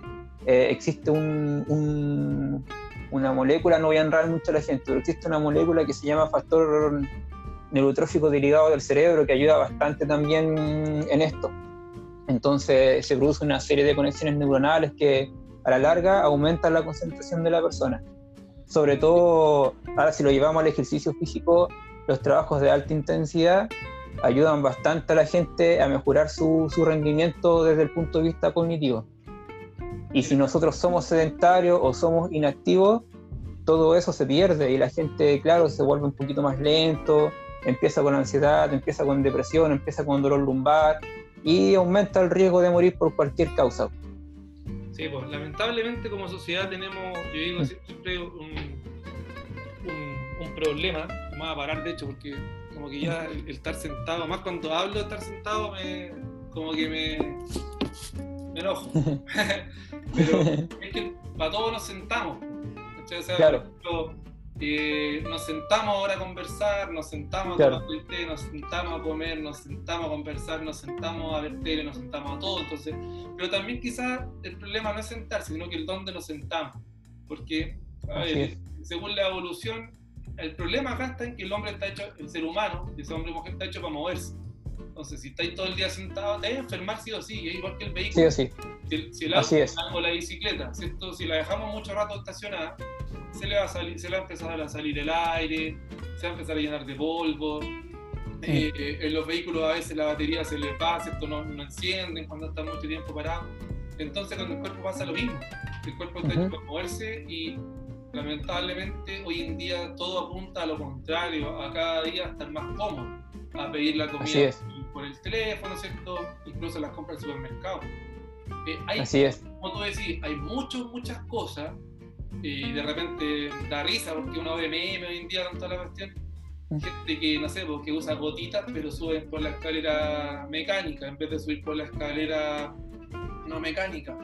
Existe un, una molécula, no voy a enredar mucho a la gente, pero existe una molécula que se llama factor neurotrófico derivado del cerebro que ayuda bastante también en esto. Entonces se produce una serie de conexiones neuronales que a la larga aumentan la concentración de la persona. Sobre todo, ahora si lo llevamos al ejercicio físico, los trabajos de alta intensidad ayudan bastante a la gente a mejorar su, su rendimiento desde el punto de vista cognitivo. Y si nosotros somos sedentarios o somos inactivos, todo eso se pierde y la gente, claro, se vuelve un poquito más lento, empieza con ansiedad, empieza con depresión, empieza con dolor lumbar y aumenta el riesgo de morir por cualquier causa. Sí, pues lamentablemente como sociedad tenemos, yo digo siempre un, un, problema, me voy a parar de hecho porque como que ya el, estar sentado, más cuando hablo de estar sentado, me, como que me, me enojo. Pero es que para todos nos sentamos. claro nos sentamos ahora a conversar, nos sentamos a tomar té, nos sentamos a comer, nos sentamos a conversar, nos sentamos a ver tele, nos sentamos a todo. Entonces, pero también quizás el problema no es sentarse, sino que el dónde nos sentamos. Porque, según la evolución, el problema acá está en que el hombre está hecho, el ser humano, ese hombre y mujer está hecho para moverse. Entonces, si estáis todo el día sentado, te vas a enfermar sí o sí, igual que el vehículo. Sí o sí. Si, si el auto o la bicicleta, ¿cierto? si la dejamos mucho rato estacionada, se le va a, salir, se le va a empezar a salir el aire, se va a empezar a llenar de polvo. Eh, eh, en los vehículos a veces la batería se les va, ¿cierto? No, no encienden cuando están mucho tiempo parados. Entonces, cuando el cuerpo pasa lo mismo, el cuerpo está hecho para moverse y lamentablemente hoy en día todo apunta a lo contrario, a cada día estar más cómodo, a pedir la comida por el teléfono, ¿cierto? Incluso las compras del supermercado. Eh, Así es. Como tú decís, hay muchas, muchas cosas y de repente da risa porque uno ve meme hoy en día con toda la cuestión. Mm. Gente que, no sé, porque pues, usa gotitas, pero suben por la escalera mecánica en vez de subir por la escalera no mecánica.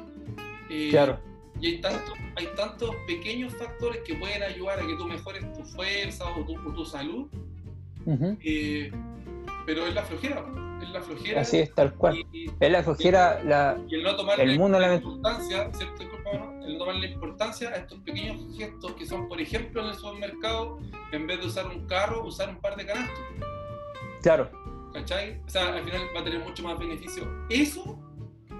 Eh, claro. Y hay, tanto, hay tantos pequeños factores que pueden ayudar a que tú mejores tu fuerza o tu, tu salud. Eh, pero es la flojera. Es la flojera. Así es, tal cual. es la flojera, la, y el no tomar el mundo la importancia, ¿cierto? El no la importancia a estos pequeños gestos que son, por ejemplo, en el supermercado, en vez de usar un carro, usar un par de canastos. Claro. ¿Cachai? O sea, al final va a tener mucho más beneficio. Eso,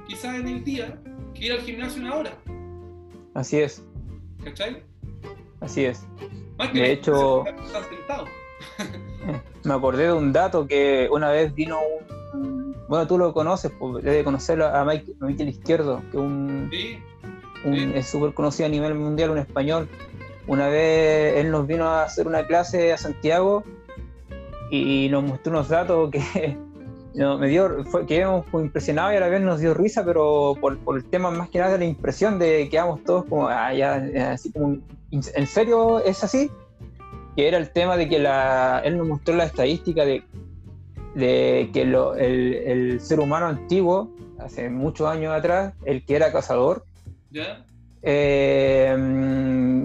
quizás en el día, que ir al gimnasio una hora. Así es. ¿Cachai? Así es. de hecho, me acordé de un dato que una vez vino un. Bueno, tú lo conoces, pues, debe conocerlo a, Mike, Michael Izquierdo, que un, es súper conocido a nivel mundial, un español. Una vez él nos vino a hacer una clase a Santiago y nos mostró unos datos que me dio, fue, quedamos impresionados y a la vez nos dio risa, pero por, por el tema más que nada de la impresión de que quedamos todos como, ah, así como, ¿en serio es así? Que era el tema de que la, él nos mostró la estadística de, de que lo, el, el, ser humano antiguo, hace muchos años atrás, el que era cazador, eh,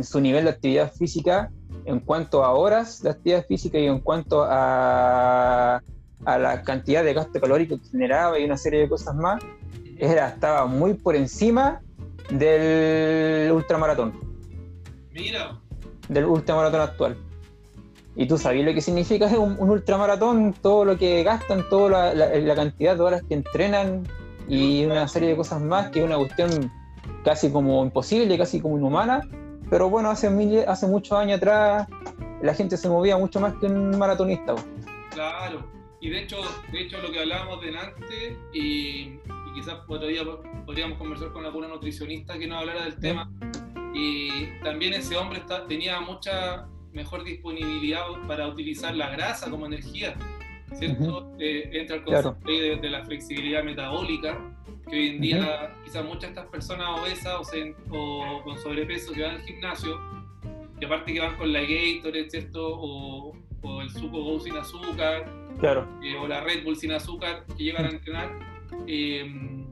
su nivel de actividad física en cuanto a horas de actividad física y en cuanto a, a la cantidad de gasto calórico que generaba y una serie de cosas más, era, estaba muy por encima del ultramaratón. Mira. Del ultramaratón actual. Y tú sabes lo que significa un, un ultramaratón, todo lo que gastan, toda la, cantidad de horas que entrenan y una serie de cosas más, que es una cuestión casi como imposible, casi como inhumana. Pero bueno, hace, hace muchos años atrás la gente se movía mucho más que un maratonista. Claro, y de hecho, de hecho lo que hablábamos delante, y, y quizás podríamos conversar con alguna nutricionista que nos hablara del tema, y también ese hombre tenía mucha mejor disponibilidad para utilizar la grasa como energía, ¿cierto? Eh, entra el concepto de, la flexibilidad metabólica, que hoy en día quizás muchas de estas personas obesas o, con sobrepeso que van al gimnasio, que aparte que van con la Gatorade, ¿cierto? O, el suco Go sin azúcar, claro. Eh, o la Red Bull sin azúcar, que llegan a entrenar, em,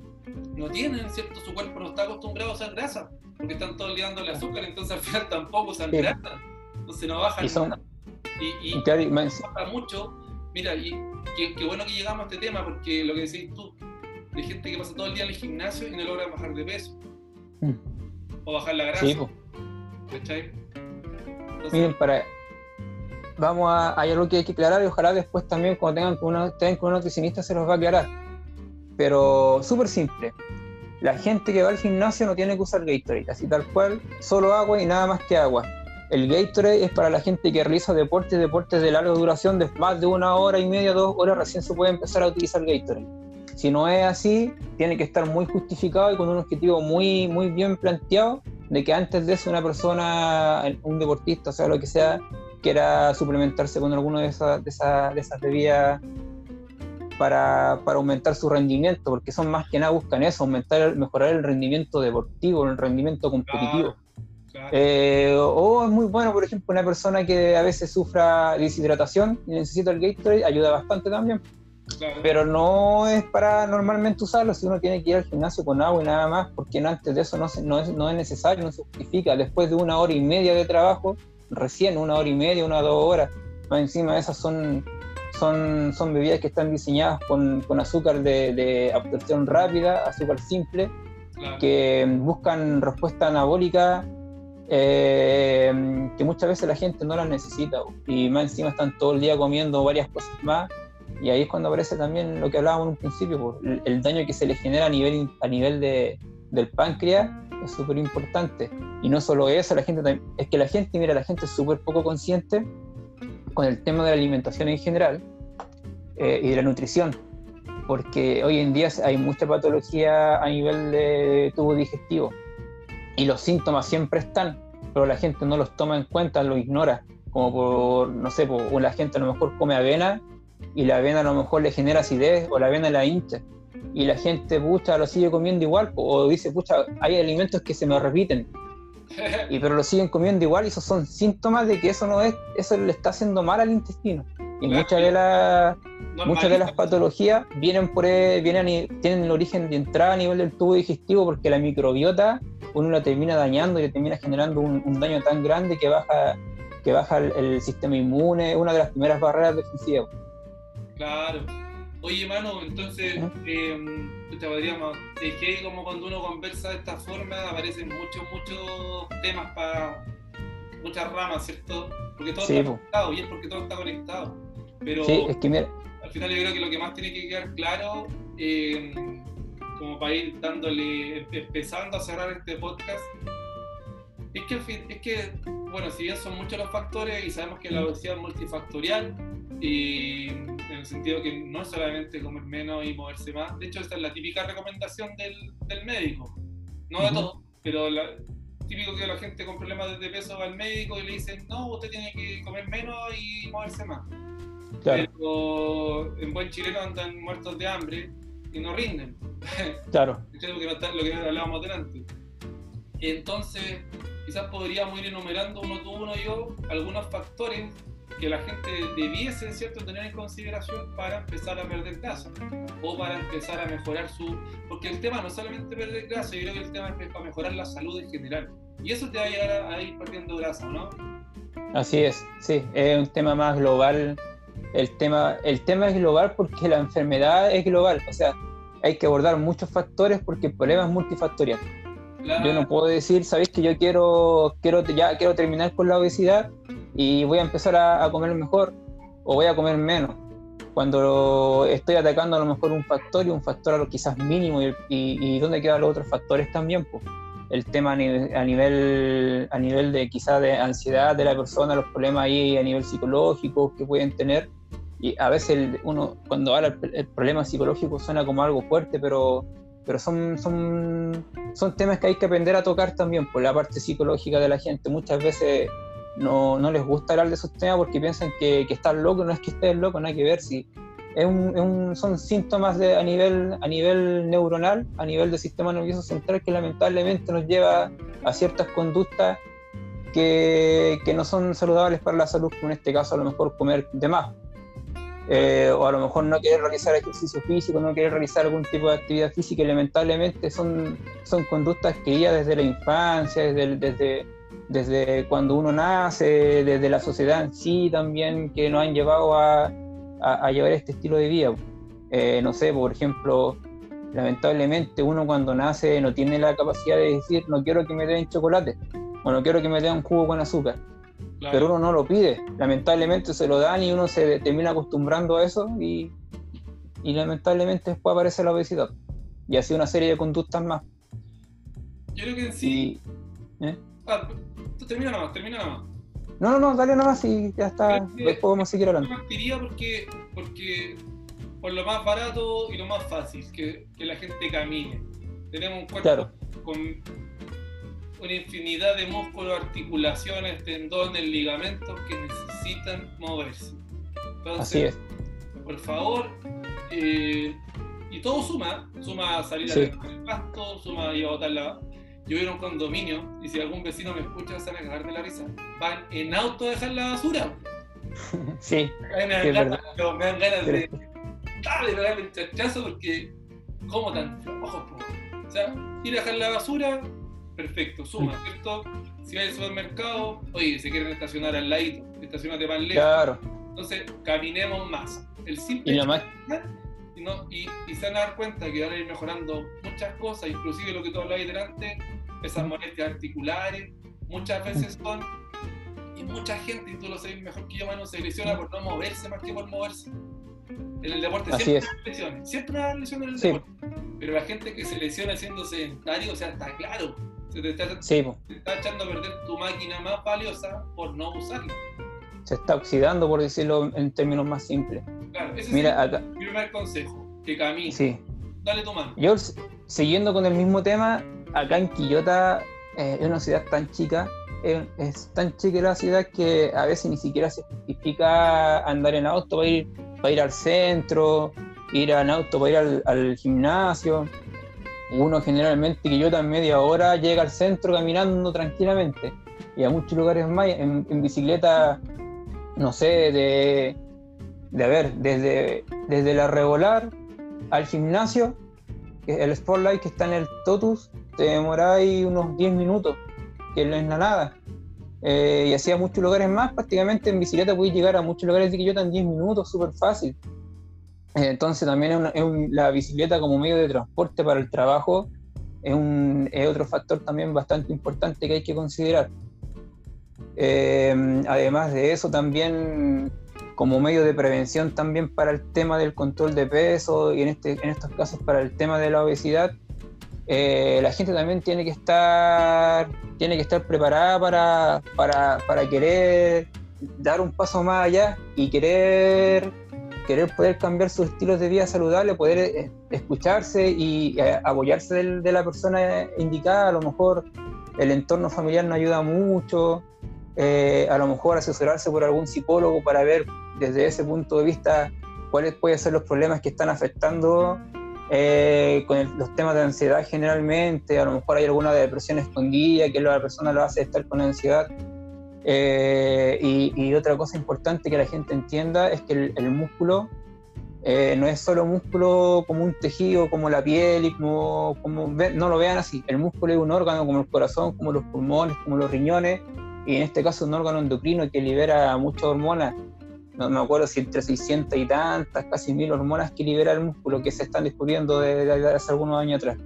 no tienen, ¿cierto? Su cuerpo no está acostumbrado a usar grasa, porque están todo liando el azúcar, entonces al final tampoco usan grasa entonces no bajan. Y, y, y, baja mucho. Mira, y qué, bueno que llegamos a este tema, porque lo que decís tú, de gente que pasa todo el día en el gimnasio y no logra bajar de peso. Mm. O bajar la grasa. Sí, Miren, para. Vamos a. Hay algo que hay que aclarar y ojalá después también, cuando tengan con una, tengan con una nutricionista, se los va a aclarar. Pero súper simple. La gente que va al gimnasio no tiene que usar Gatorade, así tal cual, solo agua y nada más que agua el Gatorade es para la gente que realiza deportes, deportes de larga duración, de más de una hora y media, dos horas, recién se puede empezar a utilizar Gatorade. Si no es así, tiene que estar muy justificado y con un objetivo muy, muy bien planteado de que antes de eso una persona, un deportista, o sea, lo que sea, quiera suplementarse con alguna de esas, de esas, de esas bebidas para, para, aumentar su rendimiento, porque son más que nada buscan eso, aumentar, mejorar el rendimiento deportivo, el rendimiento competitivo. Eh, o es muy bueno, por ejemplo, una persona que a veces sufra deshidratación y necesita el Gatorade, ayuda bastante también. Pero no es para normalmente usarlo si uno tiene que ir al gimnasio con agua y nada más, porque antes de eso no, no, es, no es necesario, no se justifica. Después de una hora y media de trabajo, recién una hora y media, una o dos horas, más encima esas son, son, son bebidas que están diseñadas con, con azúcar de, de, absorción rápida, azúcar simple, que buscan respuesta anabólica eh, que muchas veces la gente no las necesita y más encima están todo el día comiendo varias cosas más y ahí es cuando aparece también lo que hablábamos en un principio, el, daño que se le genera a nivel, a nivel de, del páncreas es súper importante. Y no solo eso, la gente es que la gente, mira, la gente es súper poco consciente con el tema de la alimentación en general eh, y de la nutrición porque hoy en día hay mucha patología a nivel de tubo digestivo y los síntomas siempre están, pero la gente no los toma en cuenta, lo ignora, como por, no sé, por, la gente a lo mejor come avena y la avena a lo mejor le genera acidez o la avena la hincha. Y la gente, pucha, lo sigue comiendo igual o dice, pucha, hay alimentos que se me repiten. Y pero lo siguen comiendo igual y esos son síntomas de que eso no es, eso le está haciendo mal al intestino. Y muchas de las muchas de las patologías vienen por vienen tienen el origen de entrada a nivel del tubo digestivo porque la microbiota uno la termina dañando y le termina generando un, daño tan grande que baja que baja el, sistema inmune, una de las primeras barreras defensivas. Claro. Oye, mano, entonces eh, te podríamos, es que como cuando uno conversa de esta forma aparecen muchos, muchos temas para muchas ramas, ¿cierto? Porque todo está conectado y es porque todo está conectado. Pero es que al final yo creo que lo que más tiene que quedar claro, eh, como para ir dándole, empezando a cerrar este podcast, es que, es que, bueno, si bien son muchos los factores y sabemos que la obesidad es multifactorial, y en el sentido que no es solamente comer menos y moverse más, de hecho esta es la típica recomendación del, del médico, no de todo, pero la, típico que la gente con problemas de peso va al médico y le dicen, no, usted tiene que comer menos y moverse más. Pero en buen chileno andan muertos de hambre y no rinden. Claro. lo que hablábamos delante. Entonces, quizás podríamos ir enumerando uno tú, uno yo, algunos factores que la gente debiese ¿cierto? tener en consideración para empezar a perder grasa o para empezar a mejorar su... Porque el tema no es solamente perder grasa, yo creo que el tema es para mejorar la salud en general. Y eso te va a llegar a, ir perdiendo grasa, ¿no? Así es, sí, es un tema más global. El tema, el tema es global porque la enfermedad es global. O sea, hay que abordar muchos factores porque el problema es multifactorial. Yo no puedo decir, sabéis que yo quiero, quiero, ya quiero terminar con la obesidad y voy a empezar a, comer mejor o voy a comer menos. Cuando estoy atacando a lo mejor un factor y un factor a lo quizás mínimo y, y, dónde quedan los otros factores también, pues el tema a nivel, a nivel, de quizás de ansiedad de la persona, los problemas ahí a nivel psicológico que pueden tener. Y a veces uno cuando habla el, problema psicológico suena como algo fuerte, pero, pero son, son, son temas que hay que aprender a tocar también por la parte psicológica de la gente. Muchas veces no, no les gusta hablar de esos temas porque piensan que, que están locos, no es que estén locos, no hay que ver si es un, son síntomas a, nivel, a nivel neuronal, a nivel del sistema nervioso central, que lamentablemente nos lleva a ciertas conductas que, que no son saludables para la salud, como en este caso a lo mejor comer de más. Eh, o a lo mejor no querer realizar ejercicio físico, no querer realizar algún tipo de actividad física, y lamentablemente son, son conductas que ya desde la infancia, desde, desde, cuando uno nace, desde la sociedad en sí también, que nos han llevado a, a, llevar este estilo de vida. Eh, no sé, por ejemplo, lamentablemente uno cuando nace no tiene la capacidad de decir no quiero que me den chocolate o no quiero que me den jugo con azúcar. Pero uno no lo pide, lamentablemente se lo dan y uno se termina acostumbrando a eso y, y lamentablemente después aparece la obesidad y así una serie de conductas más. Yo creo que en sí... ¿eh? Ah, termina nada termina nada no, no, no, dale nomás y ya está. Después podemos seguir hablando. Yo partiría porque, porque por lo más barato y lo más fácil, que, que la gente camine. Tenemos un cuerpo con una infinidad de músculos, articulaciones, tendones, ligamentos que necesitan moverse. Así es. Por favor, eh, y todo suma, suma salir a del pasto, suma ir a botar la, yo vivo en un condominio y si algún vecino me escucha se van a cagar de la risa. Van en auto a dejar la basura. Sí. Me dan, ganas, me dan ganas de dale, pegarle un chachazo porque ¿cómo tan ojos O sea, ir a dejar la basura, perfecto, suma, ¿cierto? Si hay al supermercado, oye, se quieren estacionar al ladito, estacionate más lejos. Claro. Entonces, caminemos más. El simple y, más... y, y, se van a dar cuenta que van a ir mejorando muchas cosas, inclusive lo que tú hablabas delante, esas molestias articulares, muchas veces son, y mucha gente, y tú lo sabes mejor que yo, mano, se lesiona por no moverse más que por moverse. En el deporte siempre hay lesiones, siempre hay lesiones en el deporte. Pero la gente que se lesiona siendo sedentario, o sea, está claro, se te está, está echando a perder tu máquina más valiosa por no usarla. Se está oxidando, por decirlo en términos más simples. Claro, ese Mira, es mi primer consejo, que camine. Sí. Dale tu mano. Yo, siguiendo con el mismo tema, acá en Quillota eh, es una ciudad tan chica, es, tan chica la ciudad que a veces ni siquiera se justifica andar en auto para ir, para ir al centro, ir en auto para ir al, gimnasio. Uno generalmente Quillota en media hora llega al centro caminando tranquilamente y a muchos lugares más en, bicicleta, no sé, de, de a ver, desde, desde la regular al gimnasio, el Spotlight que está en el Totus, te demoráis unos 10 minutos, que no es nada. Eh, y hacía muchos lugares más, prácticamente en bicicleta puedes llegar a muchos lugares de Quillota en 10 minutos, súper fácil. Entonces también es, la bicicleta como medio de transporte para el trabajo es, un, es otro factor también bastante importante que hay que considerar. Eh, además de eso también como medio de prevención también para el tema del control de peso y en, este, en estos casos para el tema de la obesidad, eh, la gente también tiene que estar, tiene que estar preparada para, para, para, querer dar un paso más allá y querer, querer poder cambiar sus estilos de vida saludable, poder eh, escucharse y eh, apoyarse de, la persona indicada. A lo mejor el entorno familiar no ayuda mucho, a lo mejor asesorarse por algún psicólogo para ver desde ese punto de vista cuáles pueden ser los problemas que están afectando eh, con los temas de ansiedad generalmente, a lo mejor hay alguna depresión escondida que la persona lo hace estar con ansiedad. Eh, y, otra cosa importante que la gente entienda es que el, músculo eh, no es solo músculo como un tejido, como la piel, y como, como, no lo vean así. El músculo es un órgano como el corazón, como los pulmones, como los riñones, y en este caso un órgano endocrino que libera muchas hormonas no me acuerdo si entre 600 y tantas, casi mil hormonas que libera el músculo que se están descubriendo desde hace algunos años atrás.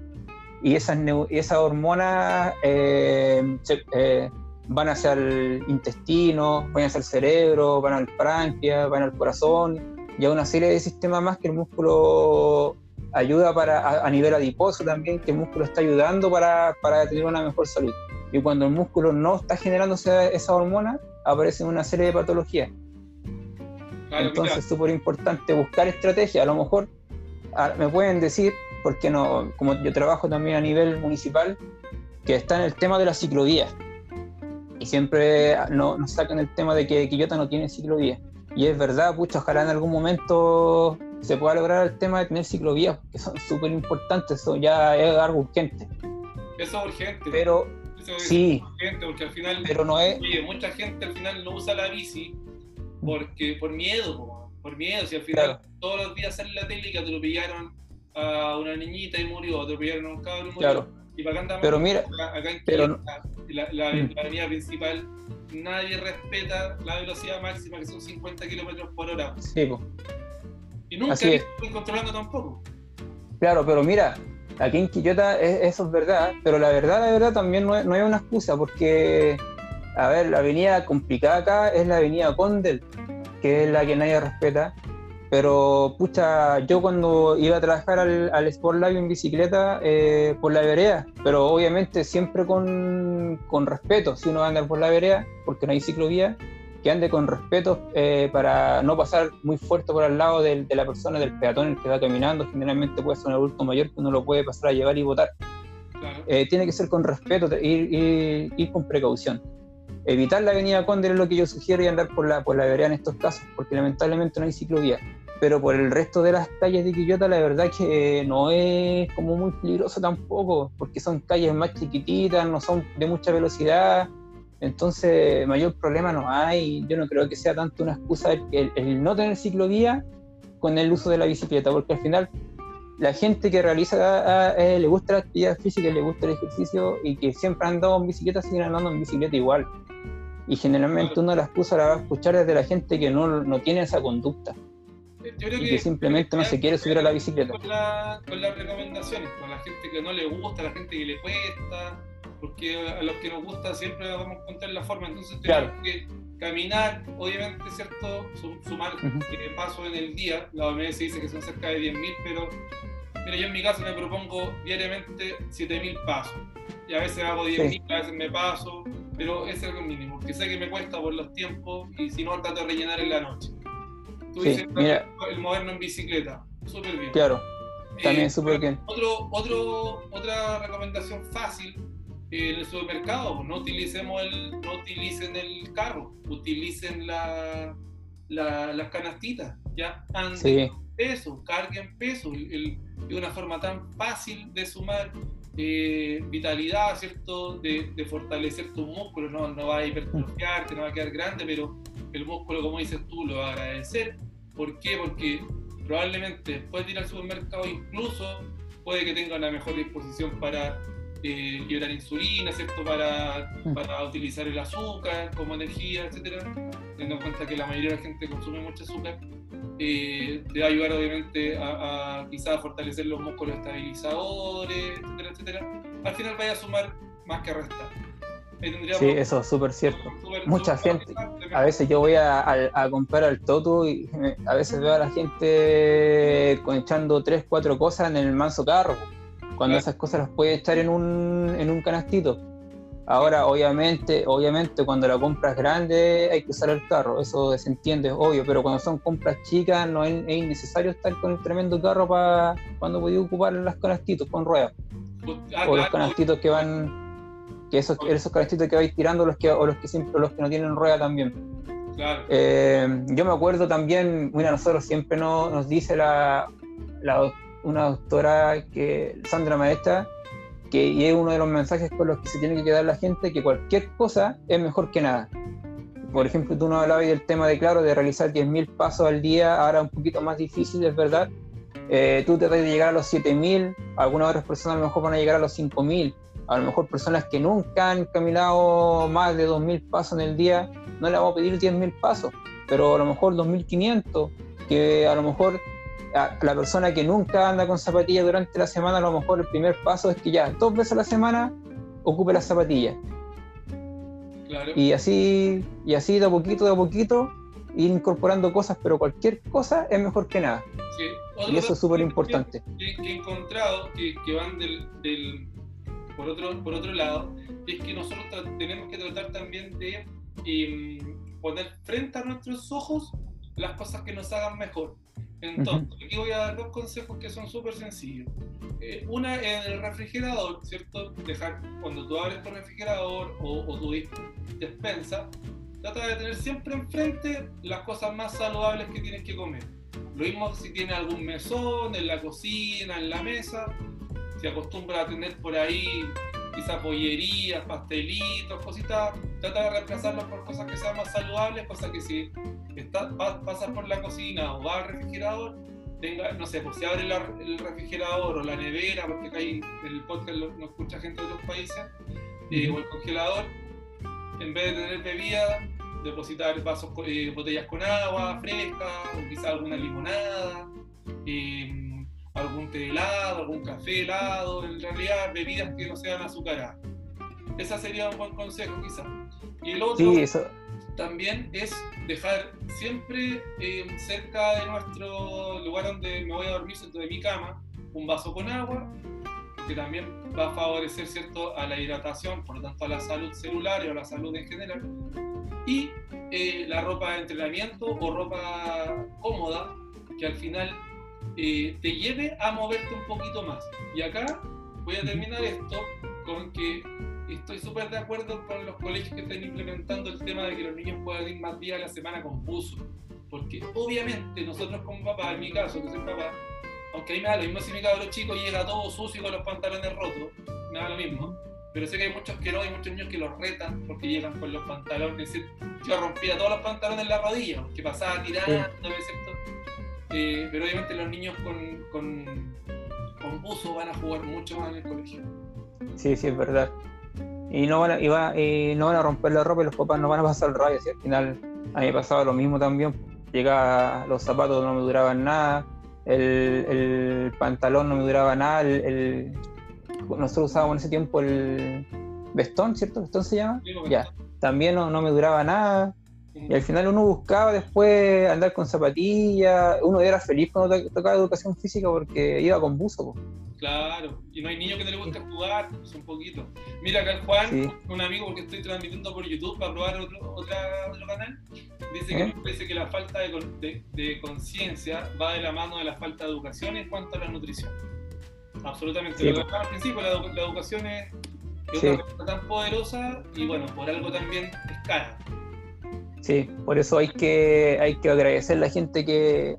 Y esas, esas hormonas eh, eh, van hacia el intestino, van hacia el cerebro, van al páncreas, van al corazón y a una serie de sistemas más que el músculo ayuda para, a, nivel adiposo también, que el músculo está ayudando para, para, tener una mejor salud. Y cuando el músculo no está generando esa, hormona, aparecen una serie de patologías. Entonces es súper importante buscar estrategias. A lo mejor me pueden decir, porque no, como yo trabajo también a nivel municipal, que está en el tema de la ciclovía. Y siempre nos sacan el tema de que Quillota no tiene ciclovía. Y es verdad, pucha, ojalá en algún momento se pueda lograr el tema de tener ciclovías, que son súper importantes, eso ya es algo urgente. Eso es urgente. Pero, sí, urgente porque al final, pero no es... oye, mucha gente al final no usa la bici porque por miedo, por miedo, si al final todos los días sale la tele que atropellaron a una niñita y murió, atropellaron a un cabrón y murió. Claro. Y para acá pero mira, acá en pero, la, la, mm. la, avenida principal, nadie respeta la velocidad máxima que son 50 kilómetros por hora. Sí, pues. Y nunca Así controlando tampoco. Claro, pero mira, aquí en Quillota eso es verdad, pero la verdad, la verdad también no, no hay una excusa, porque, a ver, la avenida complicada acá es la avenida Condel, que es la que nadie respeta. Pero, pucha, yo cuando iba a trabajar al, al Sport Lab en bicicleta, eh, por la vereda, pero obviamente siempre con, con respeto, si uno va a andar por la vereda, porque no hay ciclovía, que ande con respeto eh, para no pasar muy fuerte por al lado de, la persona, del peatón el que va caminando. Generalmente puede ser un adulto mayor que uno lo puede pasar a llevar y votar. Eh, tiene que ser con respeto, ir, ir, con precaución. Evitar la avenida Cóndor es lo que yo sugiero y andar por la, por la vereda en estos casos, porque lamentablemente no hay ciclovía. Pero por el resto de las calles de Quillota, la verdad que no es como muy peligroso tampoco, porque son calles más chiquititas, no son de mucha velocidad entonces, mayor problema no hay. Yo no creo que sea tanto una excusa el, no tener ciclovía con el uso de la bicicleta, porque al final la gente que realiza, eh, le gusta la actividad física, le gusta el ejercicio y que siempre han andado en bicicleta, siguen andando en bicicleta igual. Y generalmente una de las excusas la va a escuchar desde la gente que no, no tiene esa conducta. Y que, simplemente no se quiere subir a la bicicleta. Con, la, con las recomendaciones, con la gente que no le gusta, la gente que le cuesta, porque a los que nos gusta siempre vamos a encontrar la forma, entonces tenemos que caminar, obviamente, ¿cierto? Sumar uh pasos en el día, la OMS dice que son cerca de 10.000, pero mira, yo en mi caso me propongo diariamente 7.000 pasos, y a veces hago 10.000, a veces me paso, pero ese es el mínimo, porque sé que me cuesta por los tiempos y si no, trato de rellenar en la noche. Tú dices, el moderno en bicicleta, súper bien. Claro. También eh, súper bien. Otro, otro, otra recomendación fácil en el supermercado, no utilicemos el, no utilicen el carro, utilicen la, las canastitas, ya anden peso, carguen peso, es una forma tan fácil de sumar eh, vitalidad, ¿cierto? De, fortalecer tu músculo, no, no va a hipertrofiarte, no va a quedar grande, pero el músculo, como dices tú, lo va a agradecer. ¿Por qué? Porque probablemente después de ir al supermercado incluso puede que tenga una mejor disposición para eh, liberar insulina, ¿cierto? Para, mm. para, utilizar el azúcar como energía, etcétera, teniendo en cuenta que la mayoría de la gente consume mucho azúcar, eh, te va a ayudar obviamente a, a quizás fortalecer los músculos estabilizadores, etcétera, etcétera. Al final vaya a sumar más que a restar. Sí, eso es súper cierto. Mucha gente, a veces yo voy a, a, comprar al Toto y a veces veo a la gente echando tres, cuatro cosas en el manso carro cuando esas cosas las puedes echar en un, en un canastito. Ahora, obviamente, obviamente, cuando la compra es grande hay que usar el carro, eso se entiende, obvio, pero cuando son compras chicas no es, innecesario estar con el tremendo carro para cuando podía ocupar los canastitos con ruedas. Pues, ah, o los canastitos que van, que esos, esos canastitos que vais tirando los que, o los que siempre, los que no tienen rueda también. Eh, yo me acuerdo también, mira, nosotros siempre nos, nos dice la, la, una doctora, que Sandra Maestra, que y es uno de los mensajes con los que se tiene que quedar la gente, que cualquier cosa es mejor que nada. Por ejemplo, tú no hablabas del tema de, claro, de realizar 10.000 pasos al día, ahora un poquito más difícil, es verdad. Eh, tú tratas de llegar a los 7.000, algunas otras personas a lo mejor van a llegar a los 5.000, a lo mejor personas que nunca han caminado más de 2.000 pasos en el día, no le vamos a pedir 10.000 pasos, pero a lo mejor 2.500, que a lo mejor la persona que nunca anda con zapatillas durante la semana, a lo mejor el primer paso es que ya dos veces a la semana ocupe las zapatillas. Y así, y así de a poquito, de a poquito, ir incorporando cosas, pero cualquier cosa es mejor que nada. y eso es súper importante. Que, he encontrado que, van del, por, otro, por otro lado, es que nosotros tenemos que tratar también de em, poner frente a nuestros ojos las cosas que nos hagan mejor. Entonces, aquí voy a dar dos consejos que son súper sencillos. Eh, una en el refrigerador, ¿cierto? Dejar, cuando tú abres tu refrigerador o, o tu despensa, trata de tener siempre enfrente las cosas más saludables que tienes que comer. Lo mismo si tienes algún mesón en la cocina, en la mesa, se acostumbra a tener por ahí quizás pollerías, pastelitos, cositas, trata de reemplazarlos por cosas que sean más saludables, cosas que si estás, pasas por la cocina o vas al refrigerador, tenga, no sé, pues se abre el refrigerador o la nevera, porque hay el podcast no escucha gente de otros países, eh, o el congelador, en vez de tener bebida, depositar vasos, eh, botellas con agua fresca, o quizás alguna limonada, eh, algún té helado, algún café helado, en realidad bebidas que no sean azucaradas. Ese sería un buen consejo quizás. Y el otro también es dejar siempre eh, cerca de nuestro lugar donde me voy a dormir, centro de mi cama, un vaso con agua, que también va a favorecer ¿cierto? a la hidratación, por lo tanto a la salud celular y a la salud en general. Y eh, la ropa de entrenamiento o ropa cómoda, que al final eh, te lleve a moverte un poquito más. Y acá voy a terminar esto con que estoy súper de acuerdo con los colegios que están implementando el tema de que los niños puedan ir más días a la semana con buzo. Porque obviamente nosotros como papá, en mi caso, que soy papá, aunque a mí me da lo mismo si mi cabrón chico llega todo sucio con los pantalones rotos, me da lo mismo. Pero sé que hay muchos que no, hay muchos niños que los retan porque llegan con los pantalones. Yo rompía todos los pantalones en la rodilla, que pasaba tirando, eh, pero obviamente los niños con, con, con, buzo van a jugar mucho más en el colegio. Sí, sí, es verdad. Y no van a, y no van a romper la ropa y los papás no van a pasar el rayo. al final a mí me pasaba lo mismo también. Llegaba, los zapatos no me duraban nada, el, el pantalón no me duraba nada, el, nosotros usábamos en ese tiempo el vestón, ¿cierto? ¿Vestón se llama? ya. También no, no me duraba nada y al final uno buscaba después andar con zapatillas, uno era feliz cuando tocaba educación física porque iba con buzo. Claro, y no hay niño que no le guste jugar, pues un poquito. Mira acá el Juan, un amigo porque estoy transmitiendo por YouTube para probar otro, otra, otro canal, dice que ¿Eh? parece que la falta de, de, conciencia va de la mano de la falta de educación en cuanto a la nutrición. Absolutamente. Lo que al principio, la, educación es, es una cosa tan poderosa y bueno, por algo también es cara. Sí, por eso hay que, hay que agradecer a la gente que,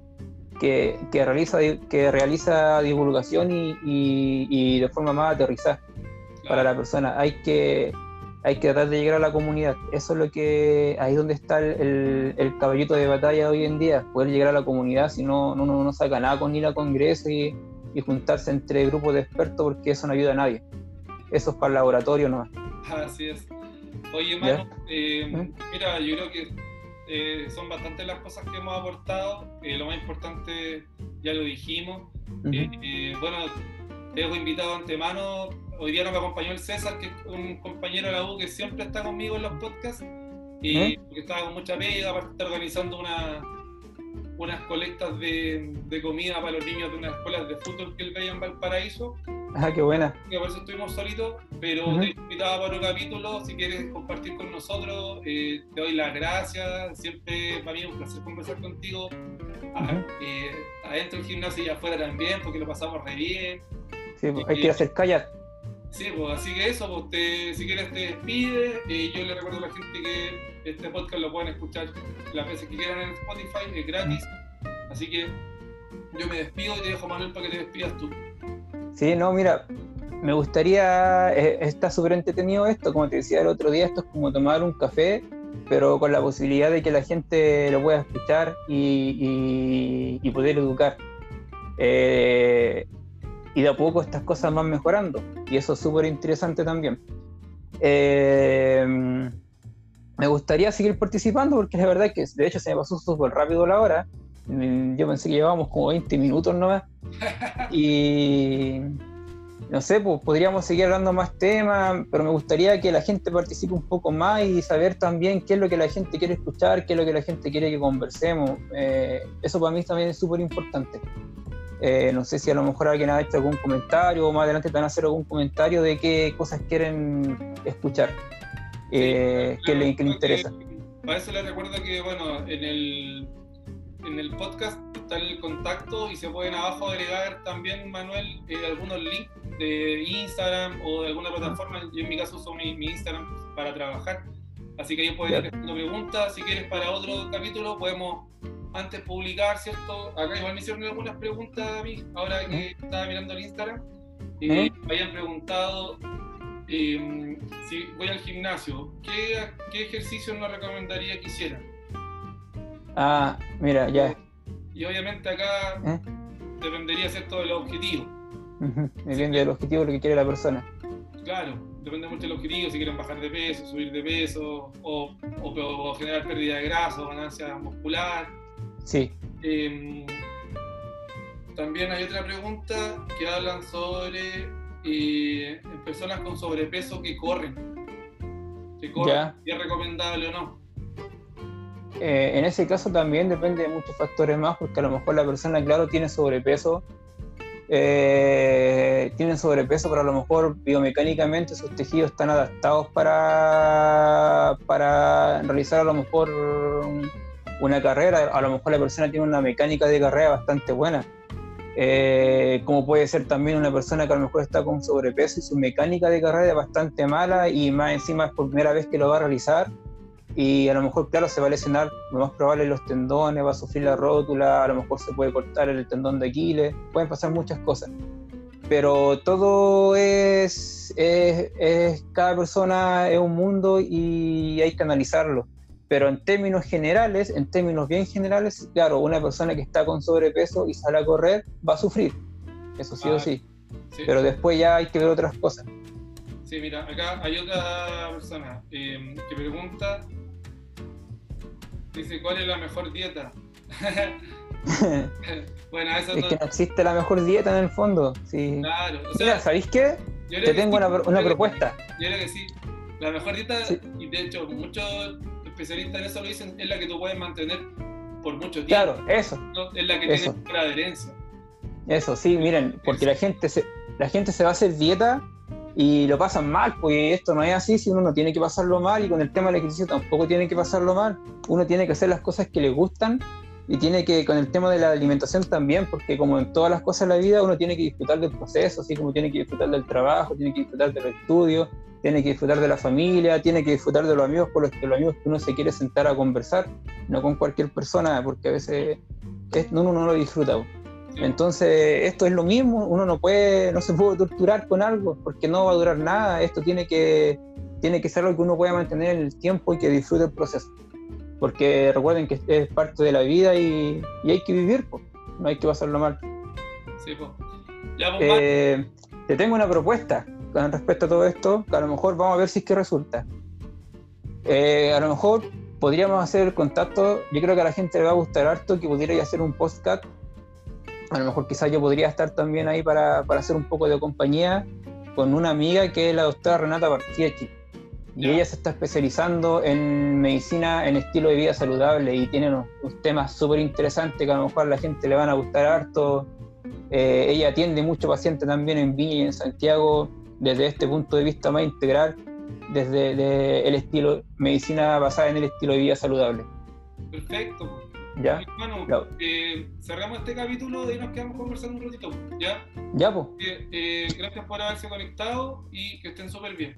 que, realiza, que realiza divulgación y, de forma más aterrizada para la persona. Hay que, hay que tratar de llegar a la comunidad. Eso es lo que, ahí donde está el, el, caballito de batalla hoy en día, poder llegar a la comunidad, si no, no, no saca nada con ir a congreso y, y juntarse entre grupos de expertos porque eso no ayuda a nadie. Eso es para el laboratorio nomás. Así es. Oye, hermano, eh, ¿Eh? mira, yo creo que eh, son bastantes las cosas que hemos aportado. lo más importante ya lo dijimos. bueno, te dejo invitado antemano. Hoy día no me acompañó el César, que es un compañero de la U que siempre está conmigo en los podcasts. Y porque estaba con mucha pega, aparte está organizando una, unas colectas de, de, comida para los niños de unas escuelas de fútbol que él veía en Valparaíso. Ah, qué buena. Y por eso estuvimos solitos, pero te invitaba para un capítulo, si quieres compartir con nosotros, eh, te doy las gracias, siempre para mí es un placer conversar contigo, ah, eh, adentro del gimnasio y afuera también, porque lo pasamos re bien. Sí, pues, hay que hacer callar. Sí, pues así que eso, pues te, si quieres te despide, eh, yo le recuerdo a la gente que este podcast lo pueden escuchar las veces que quieran en Spotify, es gratis, así que yo me despido y te dejo Manuel para que te despidas tú. Sí, no, mira, me gustaría, eh, está súper entretenido esto, como te decía el otro día, esto es como tomar un café, pero con la posibilidad de que la gente lo pueda escuchar y, poder educar. Eh, y de a poco estas cosas van mejorando, y eso es súper interesante también. Eh, me gustaría seguir participando porque la verdad es que de hecho se me pasó súper rápido la hora. Mm, Yo pensé que llevábamos como 20 minutos nomás. Y no sé, pues podríamos seguir hablando más temas, pero me gustaría que la gente participe un poco más y saber también qué es lo que la gente quiere escuchar, qué es lo que la gente quiere que conversemos. Eh, eso para mí también es súper importante. Eh, no sé si a lo mejor alguien ha hecho algún comentario o más adelante te van a hacer algún comentario de qué cosas quieren escuchar, eh, le, qué le interesa. Para eso les recuerdo que, bueno, en el, en el podcast está el contacto y se pueden abajo agregar también, Manuel, eh, algunos links de Instagram o de alguna plataforma. Yo en mi caso uso mi, mi Instagram para trabajar. Así que ahí pueden ir haciendo preguntas. Si quieres para otro capítulo podemos antes publicar, ¿cierto? Acá igual me hicieron algunas preguntas a mí, ahora que estaba mirando el Instagram. Y ¿Eh? me habían preguntado eh, si voy al gimnasio, ¿qué, qué ejercicios nos recomendaría que hiciera? Ah, mira, ya. Y obviamente acá ¿Eh? dependería, ¿cierto?, del objetivo. Depende del objetivo lo que quiere la persona. Claro, depende mucho del objetivo, si quieren bajar de peso, subir de peso, o, o- o generar pérdida de grasa o ganancia muscular. Sí. Eh, también hay otra pregunta que hablan sobre eh, personas con sobrepeso que corren. Que corren, Ya. si es recomendable o no. Eh, en ese caso también depende de muchos factores más, porque a lo mejor la persona, claro, tiene sobrepeso, eh, tiene sobrepeso, pero a lo mejor biomecánicamente sus tejidos están adaptados para, para realizar a lo mejor una carrera, a lo mejor la persona tiene una mecánica de carrera bastante buena. Eh, como puede ser también una persona que a lo mejor está con sobrepeso y su mecánica de carrera es bastante mala y más encima es por primera vez que lo va a realizar y a lo mejor, claro, se va a lesionar, lo más probable los tendones, va a sufrir la rótula, a lo mejor se puede cortar el tendón de Aquiles, pueden pasar muchas cosas. Pero todo es, es, es- cada persona es un mundo y hay que analizarlo. Pero en términos generales, en términos bien generales, claro, una persona que está con sobrepeso y sale a correr va a sufrir, eso sí o Ah, sí. Sí, Pero después ya hay que ver otras cosas. sí, mira, acá hay otra persona eh, que pregunta, dice, ¿cuál es la mejor dieta? bueno, eso es no- que no existe la mejor dieta en el fondo. Sí. Claro, o sea, Mira, ¿sabéis qué? yo Te tengo sí, una, yo que- propuesta. Yo creo que sí. La mejor dieta, Sí. y de hecho muchos especialistas en eso lo dicen, es la que tú puedes mantener por mucho tiempo. Claro, eso, ¿no? Es la que Eso. tiene adherencia. eso, sí, miren, porque la gente se, la gente se va a hacer dieta y lo pasan mal, pues esto no es así, si uno no tiene que pasarlo mal y con el tema del ejercicio tampoco tiene que pasarlo mal. Uno tiene que hacer las cosas que le gustan y tiene que, con el tema de la alimentación también, porque como en todas las cosas de la vida, uno tiene que disfrutar del proceso, así como tiene que disfrutar del trabajo, tiene que disfrutar del estudio, tiene que disfrutar de la familia, tiene que disfrutar de los amigos con los que, los amigos que uno se quiere sentar a conversar, no con cualquier persona, porque a veces es- uno no lo disfruta. Entonces, esto es lo mismo, uno no puede, no se puede torturar con algo, porque no va a durar nada, esto tiene que, tiene que ser algo que uno pueda mantener en el tiempo y que disfrute el proceso. Porque recuerden que es parte de la vida y, y hay que vivir, no hay que pasarlo mal. Sí. Ya, pues, Mar- Eh, te tengo una propuesta con respecto a todo esto, que a lo mejor vamos a ver si es que resulta. Eh, a lo mejor podríamos hacer contacto, yo creo que a la gente le va a gustar harto que pudiera hacer un podcast. A lo mejor quizás yo podría estar también ahí para, para hacer un poco de compañía con una amiga que es la doctora Renata Bartiecchi. Y ella se está especializando en medicina en estilo de vida saludable y tiene unos, unos temas súper interesantes que a lo mejor a la gente le van a gustar harto. Eh, ella atiende mucho paciente también en Viña y en Santiago desde este punto de vista más integral, desde de el estilo medicina basada en el estilo de vida saludable. perfecto. ¿Ya? Bueno, Ya. eh, cerramos este capítulo y nos quedamos conversando un ratito. ¿Ya? ¿Ya, pues? Eh, eh, gracias por haberse conectado y que estén súper bien.